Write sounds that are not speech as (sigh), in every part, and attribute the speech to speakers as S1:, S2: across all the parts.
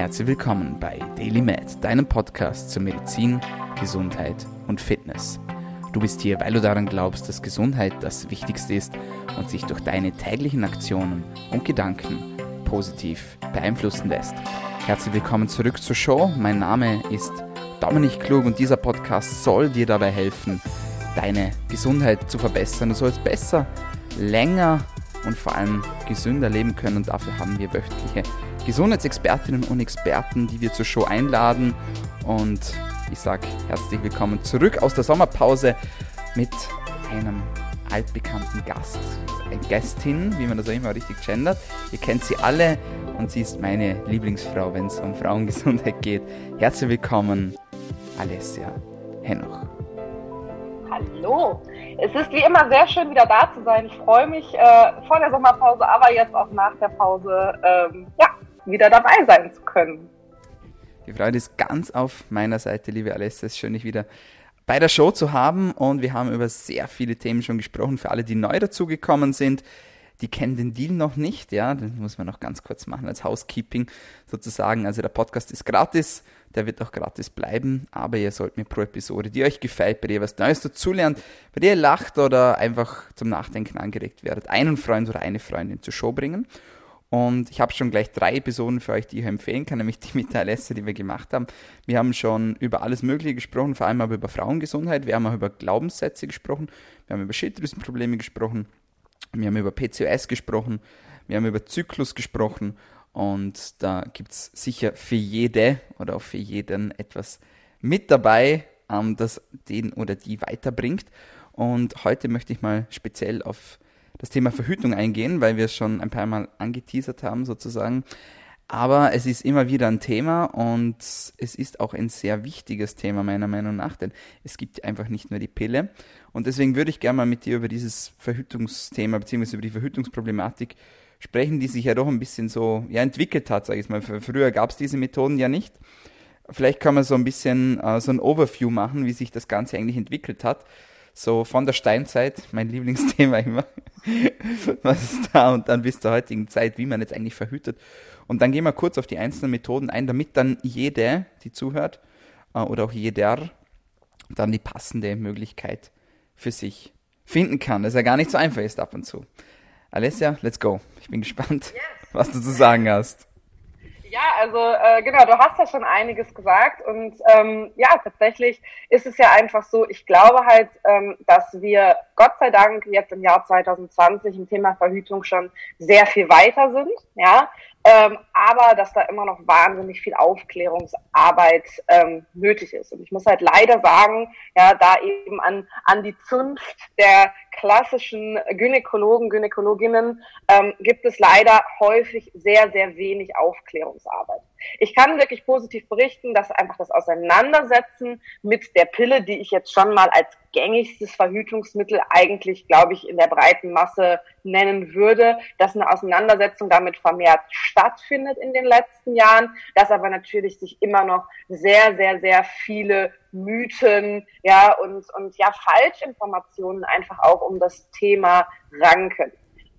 S1: Herzlich willkommen bei Daily Med, deinem Podcast zur Medizin, Gesundheit und Fitness. Du bist hier, weil du daran glaubst, dass Gesundheit das Wichtigste ist und sich durch deine täglichen Aktionen und Gedanken positiv beeinflussen lässt. Herzlich willkommen zurück zur Show. Mein Name ist Dominik Klug und dieser Podcast soll dir dabei helfen, deine Gesundheit zu verbessern. Du sollst besser, länger und vor allem gesünder leben können und dafür haben wir wöchentliche Gesundheitsexpertinnen und Experten, die wir zur Show einladen. Und ich sage herzlich willkommen zurück aus der Sommerpause mit einem altbekannten Gast, Gästin, wie man das auch immer richtig gendert. Ihr kennt sie alle und sie ist meine Lieblingsfrau, wenn es um Frauengesundheit geht. Herzlich willkommen, Alessia Henoch.
S2: Hallo, es ist wie immer sehr schön wieder da zu sein. Ich freue mich äh, vor der Sommerpause, aber jetzt auch nach der Pause, ähm, ja, wieder dabei sein zu können.
S1: Die Freude ist ganz auf meiner Seite, liebe Alessa. Es ist schön, dich wieder bei der Show zu haben. Und wir haben über sehr viele Themen schon gesprochen. Für alle, die neu dazugekommen sind, die kennen den Deal noch nicht. Ja, den muss man noch ganz kurz machen als Housekeeping sozusagen. Also der Podcast ist gratis. Der wird auch gratis bleiben, aber ihr sollt mir pro Episode, die euch gefällt, bei der ihr was Neues dazulernt, bei der ihr lacht oder einfach zum Nachdenken angeregt werdet, einen Freund oder eine Freundin zur Show bringen. Und ich habe schon gleich drei Episoden für euch, die ich empfehlen kann, nämlich die mit der Alessa, die wir gemacht haben. Wir haben schon über alles Mögliche gesprochen, vor allem aber über Frauengesundheit. Wir haben auch über Glaubenssätze gesprochen. Wir haben über Schilddrüsenprobleme gesprochen. Wir haben über PCOS gesprochen. Wir haben über Zyklus gesprochen. Und da gibt es sicher für jede oder auch für jeden etwas mit dabei, ähm, das den oder die weiterbringt. Und heute möchte ich mal speziell auf das Thema Verhütung eingehen, weil wir es schon ein paar Mal angeteasert haben sozusagen. Aber es ist immer wieder ein Thema und es ist auch ein sehr wichtiges Thema meiner Meinung nach, denn es gibt einfach nicht nur die Pille. Und deswegen würde ich gerne mal mit dir über dieses Verhütungsthema bzw. über die Verhütungsproblematik sprechen, die sich ja doch ein bisschen so ja, entwickelt hat, sage ich mal. Früher gab es diese Methoden ja nicht. Vielleicht kann man so ein bisschen äh, so ein Overview machen, wie sich das Ganze eigentlich entwickelt hat so von der Steinzeit, mein Lieblingsthema immer, (laughs) was ist da und dann bis zur heutigen Zeit, wie man jetzt eigentlich verhütet. Und dann gehen wir kurz auf die einzelnen Methoden ein, damit dann jede, die zuhört, äh, oder auch jeder, dann die passende Möglichkeit für sich finden kann. Das ja gar nicht so einfach ist ab und zu. Alessia, let's go. Ich bin gespannt, yes. was du zu sagen hast.
S2: Ja, also äh, genau, du hast ja schon einiges gesagt und ähm, ja, tatsächlich ist es ja einfach so, ich glaube halt, ähm, dass wir Gott sei Dank jetzt im Jahr 2020 im Thema Verhütung schon sehr viel weiter sind, ja, ähm, aber dass da immer noch wahnsinnig viel Aufklärungsarbeit ähm, nötig ist. Und ich muss halt leider sagen, ja, da eben an, an die Zunft der klassischen Gynäkologen, Gynäkologinnen ähm, gibt es leider häufig sehr, sehr wenig Aufklärungsarbeit. Ich kann wirklich positiv berichten, dass einfach das Auseinandersetzen mit der Pille, die ich jetzt schon mal als gängigstes Verhütungsmittel eigentlich, glaube ich, in der breiten Masse nennen würde, dass eine Auseinandersetzung damit vermehrt stattfindet in den letzten Jahren, dass aber natürlich sich immer noch sehr, sehr, sehr viele Mythen, ja, und, und ja, Falschinformationen einfach auch um das Thema ranken.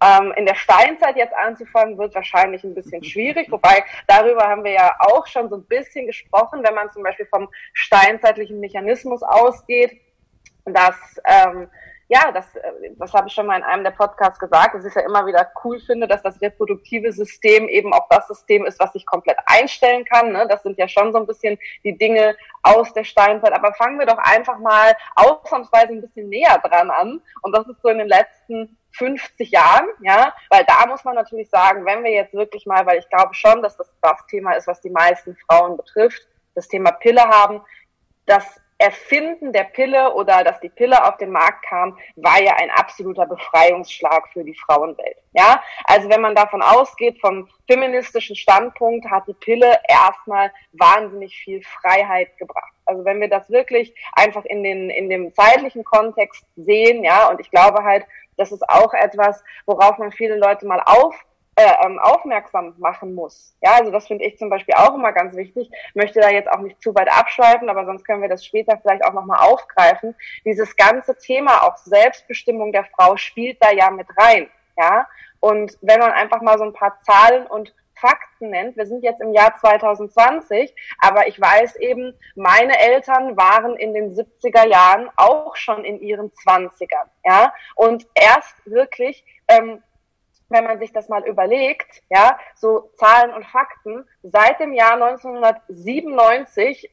S2: Ähm, in der Steinzeit jetzt anzufangen, wird wahrscheinlich ein bisschen schwierig, (laughs) wobei darüber haben wir ja auch schon so ein bisschen gesprochen, wenn man zum Beispiel vom steinzeitlichen Mechanismus ausgeht, dass ähm, ja, das, äh, das habe ich schon mal in einem der Podcasts gesagt, dass ich ja immer wieder cool finde, dass das reproduktive System eben auch das System ist, was sich komplett einstellen kann. Ne? Das sind ja schon so ein bisschen die Dinge aus der Steinzeit. Aber fangen wir doch einfach mal ausnahmsweise ein bisschen näher dran an. Und das ist so in den letzten 50 Jahren, ja, weil da muss man natürlich sagen, wenn wir jetzt wirklich mal, weil ich glaube schon, dass das das Thema ist, was die meisten Frauen betrifft, das Thema Pille haben, dass Erfinden der Pille oder dass die Pille auf den Markt kam, war ja ein absoluter Befreiungsschlag für die Frauenwelt. Ja, also wenn man davon ausgeht, vom feministischen Standpunkt hat die Pille erstmal wahnsinnig viel Freiheit gebracht. Also wenn wir das wirklich einfach in den, in dem zeitlichen Kontext sehen, ja, und ich glaube halt, das ist auch etwas, worauf man viele Leute mal auf äh, ähm, aufmerksam machen muss. Ja, also das finde ich zum Beispiel auch immer ganz wichtig. Möchte da jetzt auch nicht zu weit abschweifen, aber sonst können wir das später vielleicht auch nochmal aufgreifen. Dieses ganze Thema auch Selbstbestimmung der Frau spielt da ja mit rein. Ja, und wenn man einfach mal so ein paar Zahlen und Fakten nennt. Wir sind jetzt im Jahr 2020, aber ich weiß eben, meine Eltern waren in den 70er Jahren auch schon in ihren 20ern, ja, und erst wirklich, ähm, wenn man sich das mal überlegt, ja, so Zahlen und Fakten, seit dem Jahr 1997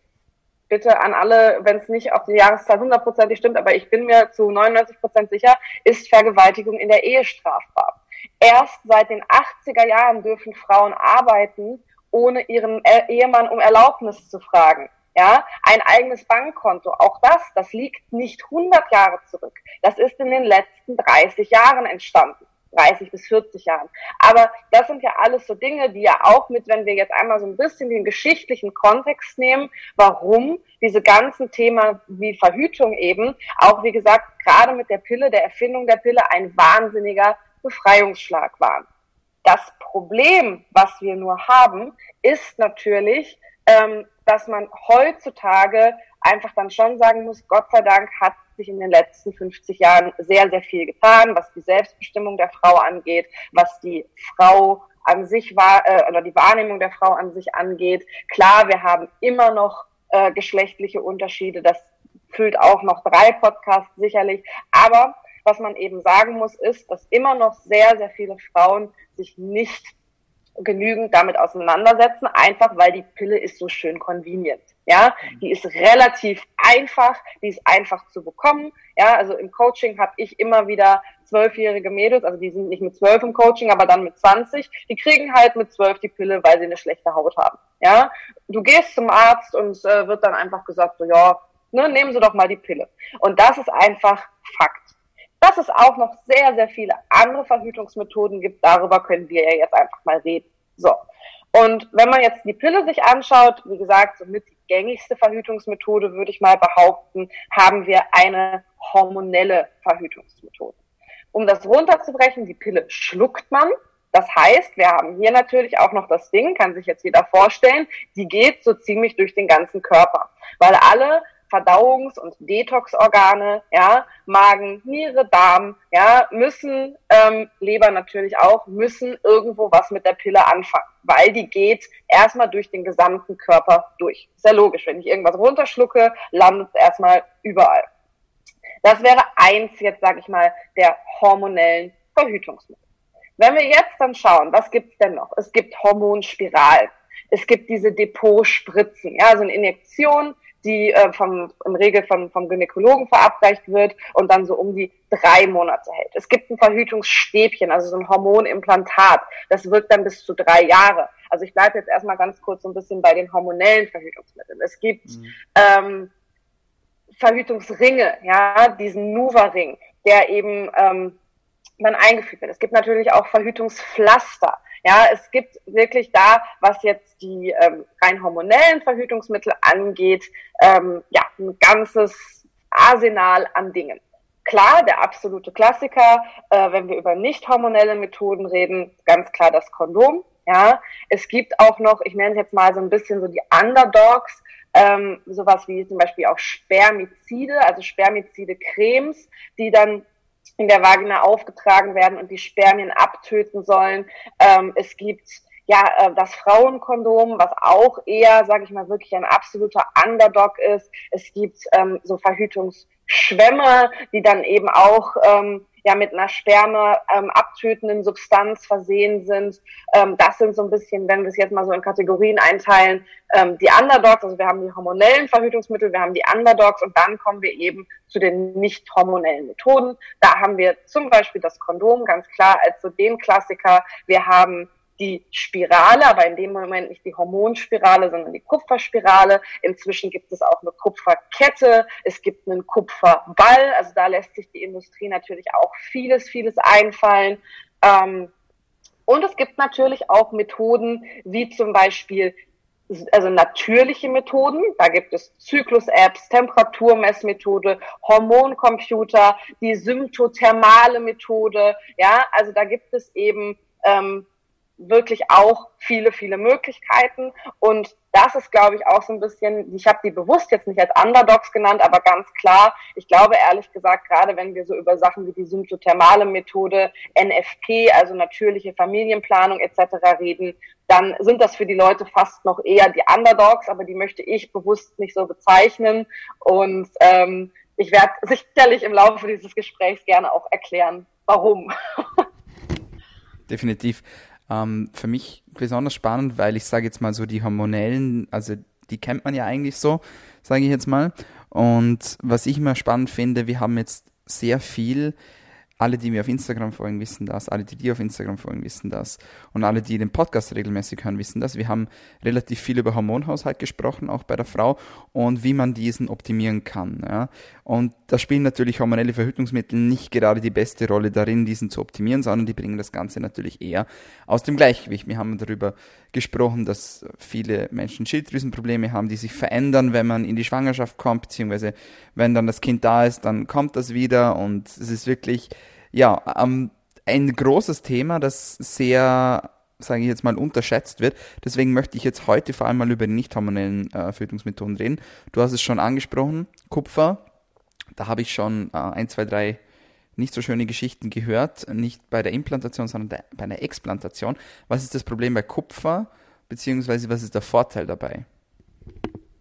S2: bitte an alle, wenn es nicht auf die Jahreszahl hundertprozentig stimmt, aber ich bin mir zu 99 Prozent sicher, ist Vergewaltigung in der Ehe strafbar. Erst seit den 80er Jahren dürfen Frauen arbeiten, ohne ihren Ehemann um Erlaubnis zu fragen. Ja, ein eigenes Bankkonto, auch das, das liegt nicht 100 Jahre zurück. Das ist in den letzten 30 Jahren entstanden. 30 bis 40 Jahren. Aber das sind ja alles so Dinge, die ja auch mit, wenn wir jetzt einmal so ein bisschen den geschichtlichen Kontext nehmen, warum diese ganzen Themen wie Verhütung eben, auch wie gesagt, gerade mit der Pille, der Erfindung der Pille, ein wahnsinniger Befreiungsschlag waren. Das Problem, was wir nur haben, ist natürlich, ähm, dass man heutzutage einfach dann schon sagen muss, Gott sei Dank hat sich in den letzten 50 Jahren sehr, sehr viel getan, was die Selbstbestimmung der Frau angeht, was die Frau an sich war, äh, oder die Wahrnehmung der Frau an sich angeht. Klar, wir haben immer noch äh, geschlechtliche Unterschiede, das füllt auch noch drei Podcasts sicherlich, aber was man eben sagen muss, ist, dass immer noch sehr, sehr viele Frauen sich nicht genügend damit auseinandersetzen, einfach weil die Pille ist so schön convenient. Ja, die ist relativ einfach, die ist einfach zu bekommen. Ja, also im Coaching habe ich immer wieder zwölfjährige Mädels, also die sind nicht mit zwölf im Coaching, aber dann mit zwanzig, die kriegen halt mit zwölf die Pille, weil sie eine schlechte Haut haben. Ja, du gehst zum Arzt und äh, wird dann einfach gesagt, so ja, ne, nehmen Sie doch mal die Pille. Und das ist einfach Fakt. Dass es auch noch sehr, sehr viele andere Verhütungsmethoden gibt, darüber können wir ja jetzt einfach mal reden. So. Und wenn man jetzt die Pille sich anschaut, wie gesagt, somit die gängigste Verhütungsmethode, würde ich mal behaupten, haben wir eine hormonelle Verhütungsmethode. Um das runterzubrechen, die Pille schluckt man. Das heißt, wir haben hier natürlich auch noch das Ding, kann sich jetzt jeder vorstellen, die geht so ziemlich durch den ganzen Körper. Weil alle Verdauungs- und Detoxorgane, ja, Magen, Niere, Darm, ja, müssen, ähm, Leber natürlich auch, müssen irgendwo was mit der Pille anfangen, weil die geht erstmal durch den gesamten Körper durch. Ja logisch, wenn ich irgendwas runterschlucke, landet es erstmal überall. Das wäre eins jetzt, sage ich mal, der hormonellen Verhütungsmittel. Wenn wir jetzt dann schauen, was gibt's denn noch? Es gibt Hormonspiralen. Es gibt diese Depotspritzen, ja, also eine Injektion, die äh, vom, im Regel vom, vom Gynäkologen verabreicht wird und dann so um die drei Monate hält. Es gibt ein Verhütungsstäbchen, also so ein Hormonimplantat. Das wirkt dann bis zu drei Jahre. Also ich bleibe jetzt erstmal ganz kurz so ein bisschen bei den hormonellen Verhütungsmitteln. Es gibt mhm. ähm, Verhütungsringe, ja, diesen Nuva-Ring, der eben ähm, dann eingeführt wird. Es gibt natürlich auch Verhütungspflaster. Ja, es gibt wirklich da, was jetzt die ähm, rein hormonellen Verhütungsmittel angeht, ähm, ja, ein ganzes Arsenal an Dingen. Klar, der absolute Klassiker, äh, wenn wir über nicht hormonelle Methoden reden, ganz klar das Kondom. Ja, es gibt auch noch, ich nenne es jetzt mal so ein bisschen so die Underdogs, ähm, sowas wie zum Beispiel auch Spermizide, also Spermizide-Cremes, die dann in der Vagina aufgetragen werden und die Spermien abtöten sollen. Ähm, es gibt ja äh, das Frauenkondom, was auch eher, sage ich mal, wirklich ein absoluter Underdog ist. Es gibt ähm, so Verhütungsschwämme, die dann eben auch ähm, ja mit einer Sperme ähm, abtötenden Substanz versehen sind. Ähm, das sind so ein bisschen, wenn wir es jetzt mal so in Kategorien einteilen, ähm, die Underdogs, also wir haben die hormonellen Verhütungsmittel, wir haben die Underdogs und dann kommen wir eben zu den nicht hormonellen Methoden. Da haben wir zum Beispiel das Kondom, ganz klar als so den Klassiker. Wir haben die Spirale, aber in dem Moment nicht die Hormonspirale, sondern die Kupferspirale. Inzwischen gibt es auch eine Kupferkette, es gibt einen Kupferball, also da lässt sich die Industrie natürlich auch vieles, vieles einfallen. Ähm, und es gibt natürlich auch Methoden wie zum Beispiel also natürliche Methoden, da gibt es Zyklus-Apps, Temperaturmessmethode, Hormoncomputer, die symptothermale Methode, ja, also da gibt es eben ähm, wirklich auch viele, viele Möglichkeiten. Und das ist, glaube ich, auch so ein bisschen, ich habe die bewusst jetzt nicht als Underdogs genannt, aber ganz klar, ich glaube ehrlich gesagt, gerade wenn wir so über Sachen wie die symptothermale Methode, NFP, also natürliche Familienplanung etc. reden, dann sind das für die Leute fast noch eher die Underdogs, aber die möchte ich bewusst nicht so bezeichnen. Und ähm, ich werde sicherlich im Laufe dieses Gesprächs gerne auch erklären, warum. (laughs)
S1: Definitiv. Ähm, für mich besonders spannend, weil ich sage jetzt mal so die hormonellen, also die kennt man ja eigentlich so, sage ich jetzt mal. Und was ich immer spannend finde, wir haben jetzt sehr viel alle, die mir auf Instagram folgen, wissen das. Alle, die dir auf Instagram folgen, wissen das. Und alle, die den Podcast regelmäßig hören, wissen das. Wir haben relativ viel über Hormonhaushalt gesprochen, auch bei der Frau, und wie man diesen optimieren kann. Ja. Und da spielen natürlich hormonelle Verhütungsmittel nicht gerade die beste Rolle darin, diesen zu optimieren, sondern die bringen das Ganze natürlich eher aus dem Gleichgewicht. Wir haben darüber gesprochen, dass viele Menschen Schilddrüsenprobleme haben, die sich verändern, wenn man in die Schwangerschaft kommt, beziehungsweise wenn dann das Kind da ist, dann kommt das wieder und es ist wirklich, ja, ähm, ein großes Thema, das sehr sage ich jetzt mal, unterschätzt wird. Deswegen möchte ich jetzt heute vor allem mal über die nicht hormonellen äh, Verhütungsmethoden reden. Du hast es schon angesprochen, Kupfer. Da habe ich schon äh, ein, zwei, drei nicht so schöne Geschichten gehört, nicht bei der Implantation, sondern bei der Explantation. Was ist das Problem bei Kupfer, beziehungsweise was ist der Vorteil dabei?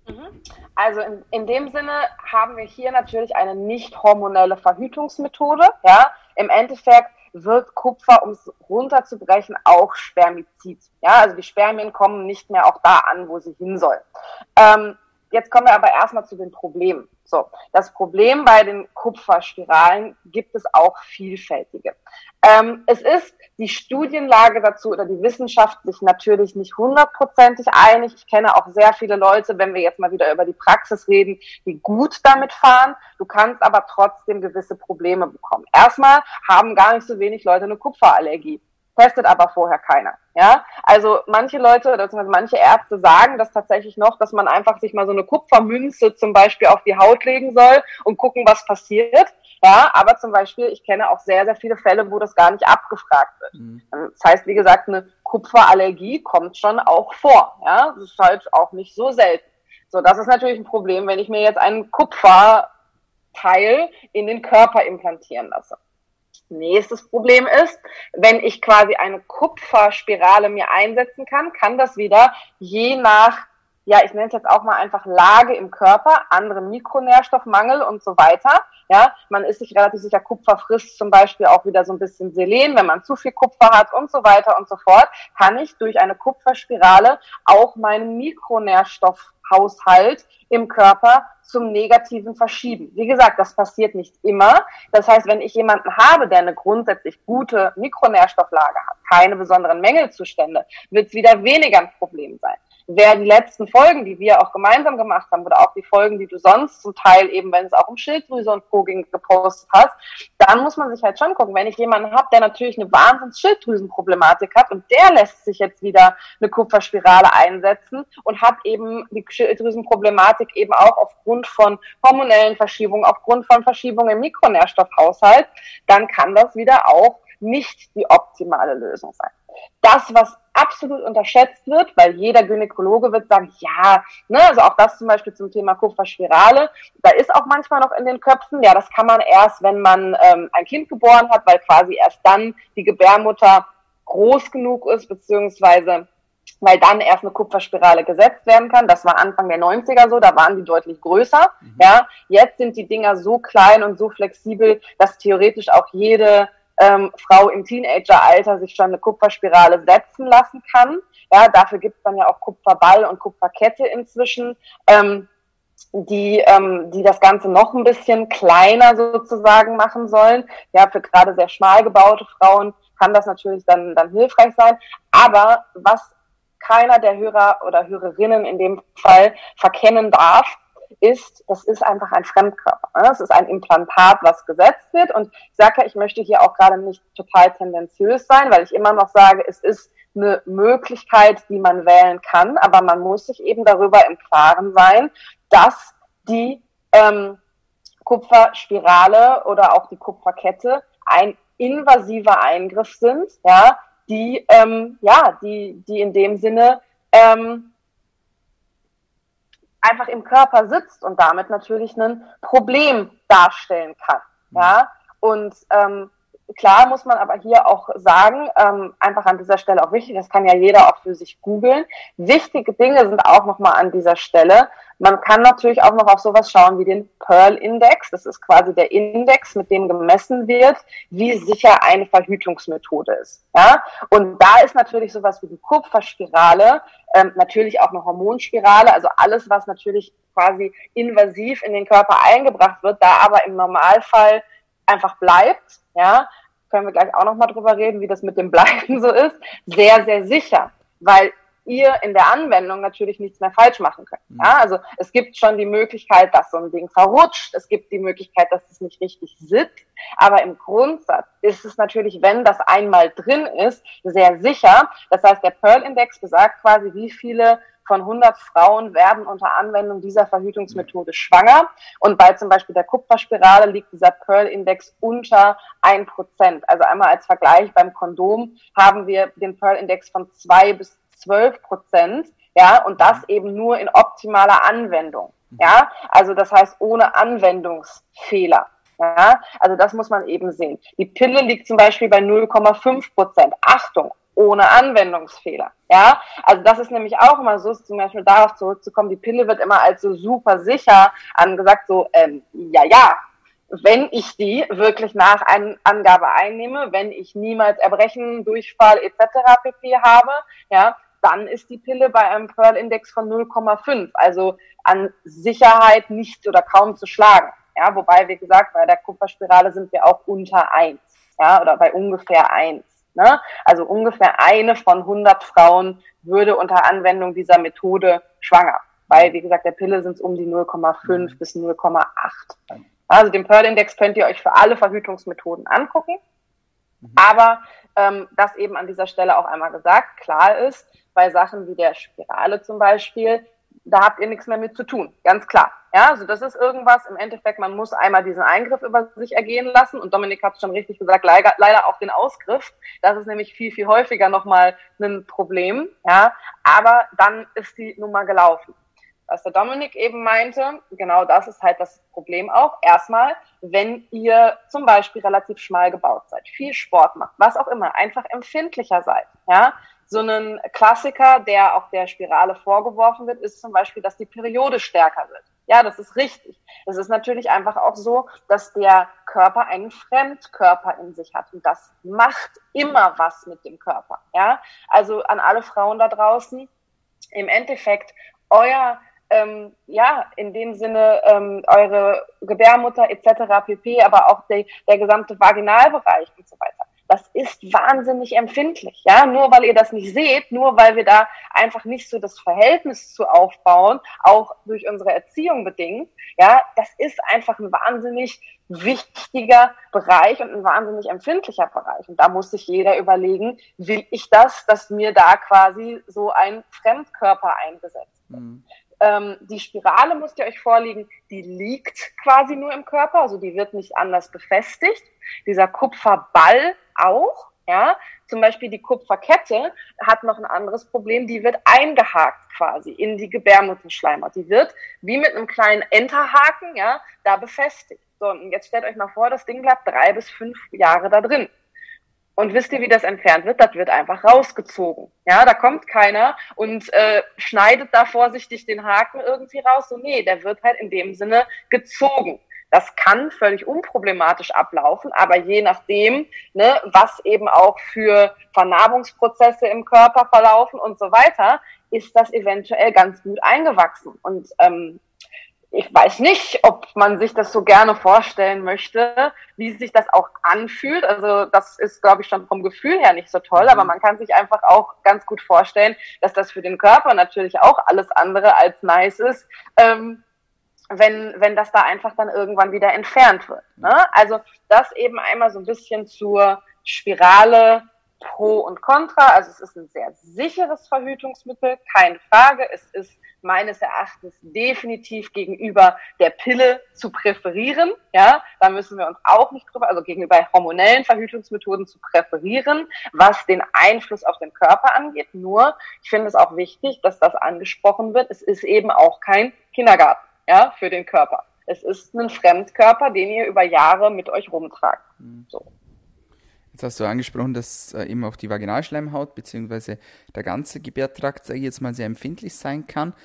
S2: Mhm. Also in, in dem Sinne haben wir hier natürlich eine nicht hormonelle Verhütungsmethode. Ja, im Endeffekt wirkt Kupfer, um es runterzubrechen, auch Spermizid. Ja, also die Spermien kommen nicht mehr auch da an, wo sie hin sollen. Ähm, jetzt kommen wir aber erstmal zu den Problemen. So, das Problem bei den Kupferspiralen gibt es auch vielfältige. Ähm, es ist die Studienlage dazu oder die Wissenschaft sich natürlich nicht hundertprozentig einig. Ich kenne auch sehr viele Leute, wenn wir jetzt mal wieder über die Praxis reden, die gut damit fahren. Du kannst aber trotzdem gewisse Probleme bekommen. Erstmal haben gar nicht so wenig Leute eine Kupferallergie testet aber vorher keiner. Ja, also manche Leute oder manche Ärzte sagen das tatsächlich noch, dass man einfach sich mal so eine Kupfermünze zum Beispiel auf die Haut legen soll und gucken, was passiert. Ja, aber zum Beispiel, ich kenne auch sehr, sehr viele Fälle, wo das gar nicht abgefragt wird. Mhm. Das heißt, wie gesagt, eine Kupferallergie kommt schon auch vor. Ja, das ist halt auch nicht so selten. So, das ist natürlich ein Problem, wenn ich mir jetzt einen Kupferteil in den Körper implantieren lasse. Nächstes Problem ist, wenn ich quasi eine Kupferspirale mir einsetzen kann, kann das wieder je nach, ja, ich nenne es jetzt auch mal einfach Lage im Körper, andere Mikronährstoffmangel und so weiter. Ja, man ist sich relativ sicher, Kupfer frisst zum Beispiel auch wieder so ein bisschen Selen, wenn man zu viel Kupfer hat und so weiter und so fort, kann ich durch eine Kupferspirale auch meinen Mikronährstoffhaushalt im Körper zum Negativen verschieben. Wie gesagt, das passiert nicht immer. Das heißt, wenn ich jemanden habe, der eine grundsätzlich gute Mikronährstofflage hat, keine besonderen Mängelzustände, wird es wieder weniger ein Problem sein wer die letzten Folgen, die wir auch gemeinsam gemacht haben, oder auch die Folgen, die du sonst zum Teil eben, wenn es auch um Schilddrüse und Co. ging, gepostet hast, dann muss man sich halt schon gucken, wenn ich jemanden habe, der natürlich eine wahnsinns Schilddrüsenproblematik hat und der lässt sich jetzt wieder eine Kupferspirale einsetzen und hat eben die Schilddrüsenproblematik eben auch aufgrund von hormonellen Verschiebungen, aufgrund von Verschiebungen im Mikronährstoffhaushalt, dann kann das wieder auch nicht die optimale Lösung sein. Das, was absolut unterschätzt wird, weil jeder Gynäkologe wird sagen, ja, ne, also auch das zum Beispiel zum Thema Kupferspirale, da ist auch manchmal noch in den Köpfen, ja, das kann man erst, wenn man ähm, ein Kind geboren hat, weil quasi erst dann die Gebärmutter groß genug ist, beziehungsweise weil dann erst eine Kupferspirale gesetzt werden kann. Das war Anfang der 90er so, da waren die deutlich größer. Mhm. Ja, jetzt sind die Dinger so klein und so flexibel, dass theoretisch auch jede ähm, Frau im Teenageralter sich schon eine Kupferspirale setzen lassen kann. Ja, dafür gibt es dann ja auch Kupferball und Kupferkette inzwischen, ähm, die, ähm, die das Ganze noch ein bisschen kleiner sozusagen machen sollen. Ja, für gerade sehr schmal gebaute Frauen kann das natürlich dann, dann hilfreich sein. Aber was keiner der Hörer oder Hörerinnen in dem Fall verkennen darf, ist, das ist einfach ein Fremdkörper. Ne? Es ist ein Implantat, was gesetzt wird. Und ich sage ja, ich möchte hier auch gerade nicht total tendenziös sein, weil ich immer noch sage, es ist eine Möglichkeit, die man wählen kann, aber man muss sich eben darüber im Klaren sein, dass die ähm, Kupferspirale oder auch die Kupferkette ein invasiver Eingriff sind, ja, die, ähm, ja, die, die in dem Sinne ähm, einfach im Körper sitzt und damit natürlich ein Problem darstellen kann. Ja, und ähm, klar muss man aber hier auch sagen, ähm, einfach an dieser Stelle auch wichtig, das kann ja jeder auch für sich googeln. Wichtige Dinge sind auch nochmal an dieser Stelle. Man kann natürlich auch noch auf sowas schauen wie den Pearl-Index. Das ist quasi der Index, mit dem gemessen wird, wie sicher eine Verhütungsmethode ist. Ja? Und da ist natürlich sowas wie die Kupferspirale, ähm, natürlich auch eine Hormonspirale, also alles, was natürlich quasi invasiv in den Körper eingebracht wird, da aber im Normalfall einfach bleibt, ja, können wir gleich auch nochmal drüber reden, wie das mit dem Bleiben so ist, sehr, sehr sicher, weil ihr in der Anwendung natürlich nichts mehr falsch machen könnt. Mhm. Ja, also es gibt schon die Möglichkeit, dass so ein Ding verrutscht. Es gibt die Möglichkeit, dass es nicht richtig sitzt. Aber im Grundsatz ist es natürlich, wenn das einmal drin ist, sehr sicher. Das heißt, der Pearl-Index besagt quasi, wie viele von 100 Frauen werden unter Anwendung dieser Verhütungsmethode schwanger. Und bei zum Beispiel der Kupferspirale liegt dieser Pearl-Index unter 1%. Also einmal als Vergleich beim Kondom haben wir den Pearl-Index von 2 bis 12 Prozent. Ja, und das eben nur in optimaler Anwendung. Ja, also das heißt ohne Anwendungsfehler. Ja, also das muss man eben sehen. Die Pille liegt zum Beispiel bei 0,5 Prozent. Achtung, ohne Anwendungsfehler. Ja, also das ist nämlich auch immer so, zum Beispiel darauf zurückzukommen, die Pille wird immer als so super sicher angesagt, so, ähm, ja, ja, wenn ich die wirklich nach An Angabe einnehme, wenn ich niemals Erbrechen, Durchfall etc. pp. habe, ja, dann ist die Pille bei einem Pearl-Index von 0,5, also an Sicherheit nicht oder kaum zu schlagen. Ja, wobei, wie gesagt, bei der Kupferspirale sind wir auch unter eins, ja, oder bei ungefähr eins. Ne? Also ungefähr eine von 100 Frauen würde unter Anwendung dieser Methode schwanger. Weil, wie gesagt, der Pille sind es um die 0,5 mhm. bis 0,8. Also den Pearl-Index könnt ihr euch für alle Verhütungsmethoden angucken. Mhm. Aber ähm, das eben an dieser Stelle auch einmal gesagt, klar ist, bei Sachen wie der Spirale zum Beispiel, da habt ihr nichts mehr mit zu tun, ganz klar. Ja, also das ist irgendwas, im Endeffekt, man muss einmal diesen Eingriff über sich ergehen lassen und Dominik hat schon richtig gesagt, leider, leider auch den Ausgriff. Das ist nämlich viel, viel häufiger nochmal ein Problem, ja, aber dann ist die Nummer gelaufen. Was der Dominik eben meinte, genau das ist halt das Problem auch. Erstmal, wenn ihr zum Beispiel relativ schmal gebaut seid, viel Sport macht, was auch immer, einfach empfindlicher seid, ja, so ein Klassiker, der auch der Spirale vorgeworfen wird, ist zum Beispiel, dass die Periode stärker wird. Ja, das ist richtig. Es ist natürlich einfach auch so, dass der Körper einen Fremdkörper in sich hat. Und das macht immer was mit dem Körper. Ja, also an alle Frauen da draußen, im Endeffekt, euer ähm, ja, in dem Sinne ähm, eure Gebärmutter etc. pp, aber auch die, der gesamte Vaginalbereich und so weiter das ist wahnsinnig empfindlich. Ja, nur weil ihr das nicht seht, nur weil wir da einfach nicht so das Verhältnis zu aufbauen, auch durch unsere Erziehung bedingt. Ja, das ist einfach ein wahnsinnig wichtiger Bereich und ein wahnsinnig empfindlicher Bereich. Und da muss sich jeder überlegen, will ich das, dass mir da quasi so ein Fremdkörper eingesetzt wird. Mhm. Ähm, die Spirale müsst ihr euch vorliegen, die liegt quasi nur im Körper, also die wird nicht anders befestigt. Dieser Kupferball auch, ja. Zum Beispiel die Kupferkette hat noch ein anderes Problem, die wird eingehakt quasi in die Gebärmutterschleimhaut. Die wird wie mit einem kleinen Enterhaken, ja, da befestigt. So, und jetzt stellt euch mal vor, das Ding bleibt drei bis fünf Jahre da drin. Und wisst ihr, wie das entfernt wird? Das wird einfach rausgezogen. Ja, da kommt keiner und äh, schneidet da vorsichtig den Haken irgendwie raus. So, nee, der wird halt in dem Sinne gezogen. Das kann völlig unproblematisch ablaufen, aber je nachdem, ne, was eben auch für Vernarbungsprozesse im Körper verlaufen und so weiter, ist das eventuell ganz gut eingewachsen. Und ähm, ich weiß nicht, ob man sich das so gerne vorstellen möchte, wie sich das auch anfühlt. Also das ist, glaube ich, schon vom Gefühl her nicht so toll, aber mhm. man kann sich einfach auch ganz gut vorstellen, dass das für den Körper natürlich auch alles andere als nice ist, ähm, wenn, wenn das da einfach dann irgendwann wieder entfernt wird. Ne? Also das eben einmal so ein bisschen zur Spirale Pro und Contra. Also es ist ein sehr sicheres Verhütungsmittel, keine Frage. Es ist meines Erachtens definitiv gegenüber der Pille zu präferieren. Ja, da müssen wir uns auch nicht drüber, also gegenüber hormonellen Verhütungsmethoden zu präferieren, was den Einfluss auf den Körper angeht. Nur, ich finde es auch wichtig, dass das angesprochen wird. Es ist eben auch kein Kindergarten, ja, für den Körper. Es ist ein Fremdkörper, den ihr über Jahre mit euch rumtragt. Mhm. So.
S1: Jetzt hast du angesprochen, dass äh, eben auch die Vaginalschleimhaut bzw. der ganze Gebärtrakt, sage ich jetzt mal, sehr empfindlich sein kann.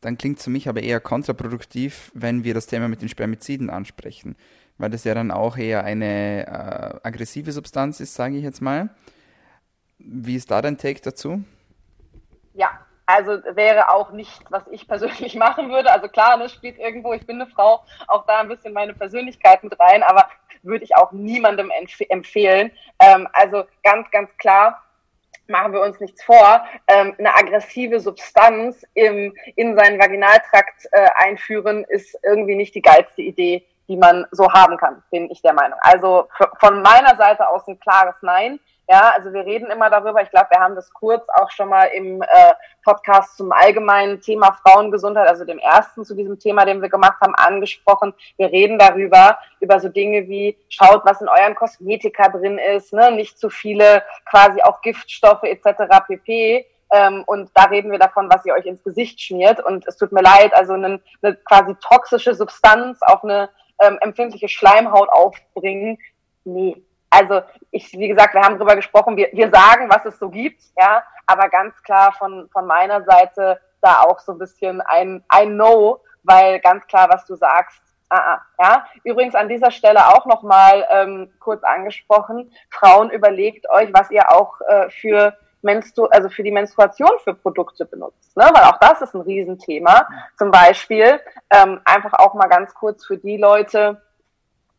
S1: Dann klingt es für mich aber eher kontraproduktiv, wenn wir das Thema mit den Spermiziden ansprechen, weil das ja dann auch eher eine äh, aggressive Substanz ist, sage ich jetzt mal. Wie ist da dein Take dazu?
S2: Ja, also wäre auch nichts, was ich persönlich (laughs) machen würde. Also klar, das ne, spielt irgendwo, ich bin eine Frau, auch da ein bisschen meine Persönlichkeit mit rein, aber würde ich auch niemandem empf empfehlen. Ähm, also ganz, ganz klar, machen wir uns nichts vor, ähm, eine aggressive Substanz im, in seinen Vaginaltrakt äh, einführen, ist irgendwie nicht die geilste Idee, die man so haben kann, bin ich der Meinung. Also von meiner Seite aus ein klares Nein. Ja, also wir reden immer darüber. Ich glaube, wir haben das kurz auch schon mal im äh, Podcast zum allgemeinen Thema Frauengesundheit, also dem ersten zu diesem Thema, den wir gemacht haben, angesprochen. Wir reden darüber, über so Dinge wie, schaut, was in euren Kosmetika drin ist, ne? nicht zu viele quasi auch Giftstoffe etc. pp. Ähm, und da reden wir davon, was ihr euch ins Gesicht schmiert. Und es tut mir leid, also eine, eine quasi toxische Substanz auf eine ähm, empfindliche Schleimhaut aufbringen. Nee, also ich, wie gesagt, wir haben drüber gesprochen, wir, wir sagen, was es so gibt, ja, aber ganz klar von, von meiner Seite da auch so ein bisschen ein, ein No, weil ganz klar, was du sagst, ah, ah, ja. Übrigens an dieser Stelle auch nochmal ähm, kurz angesprochen, Frauen überlegt euch, was ihr auch äh, für Menstru also für die Menstruation für Produkte benutzt, ne? weil auch das ist ein Riesenthema. Zum Beispiel ähm, einfach auch mal ganz kurz für die Leute,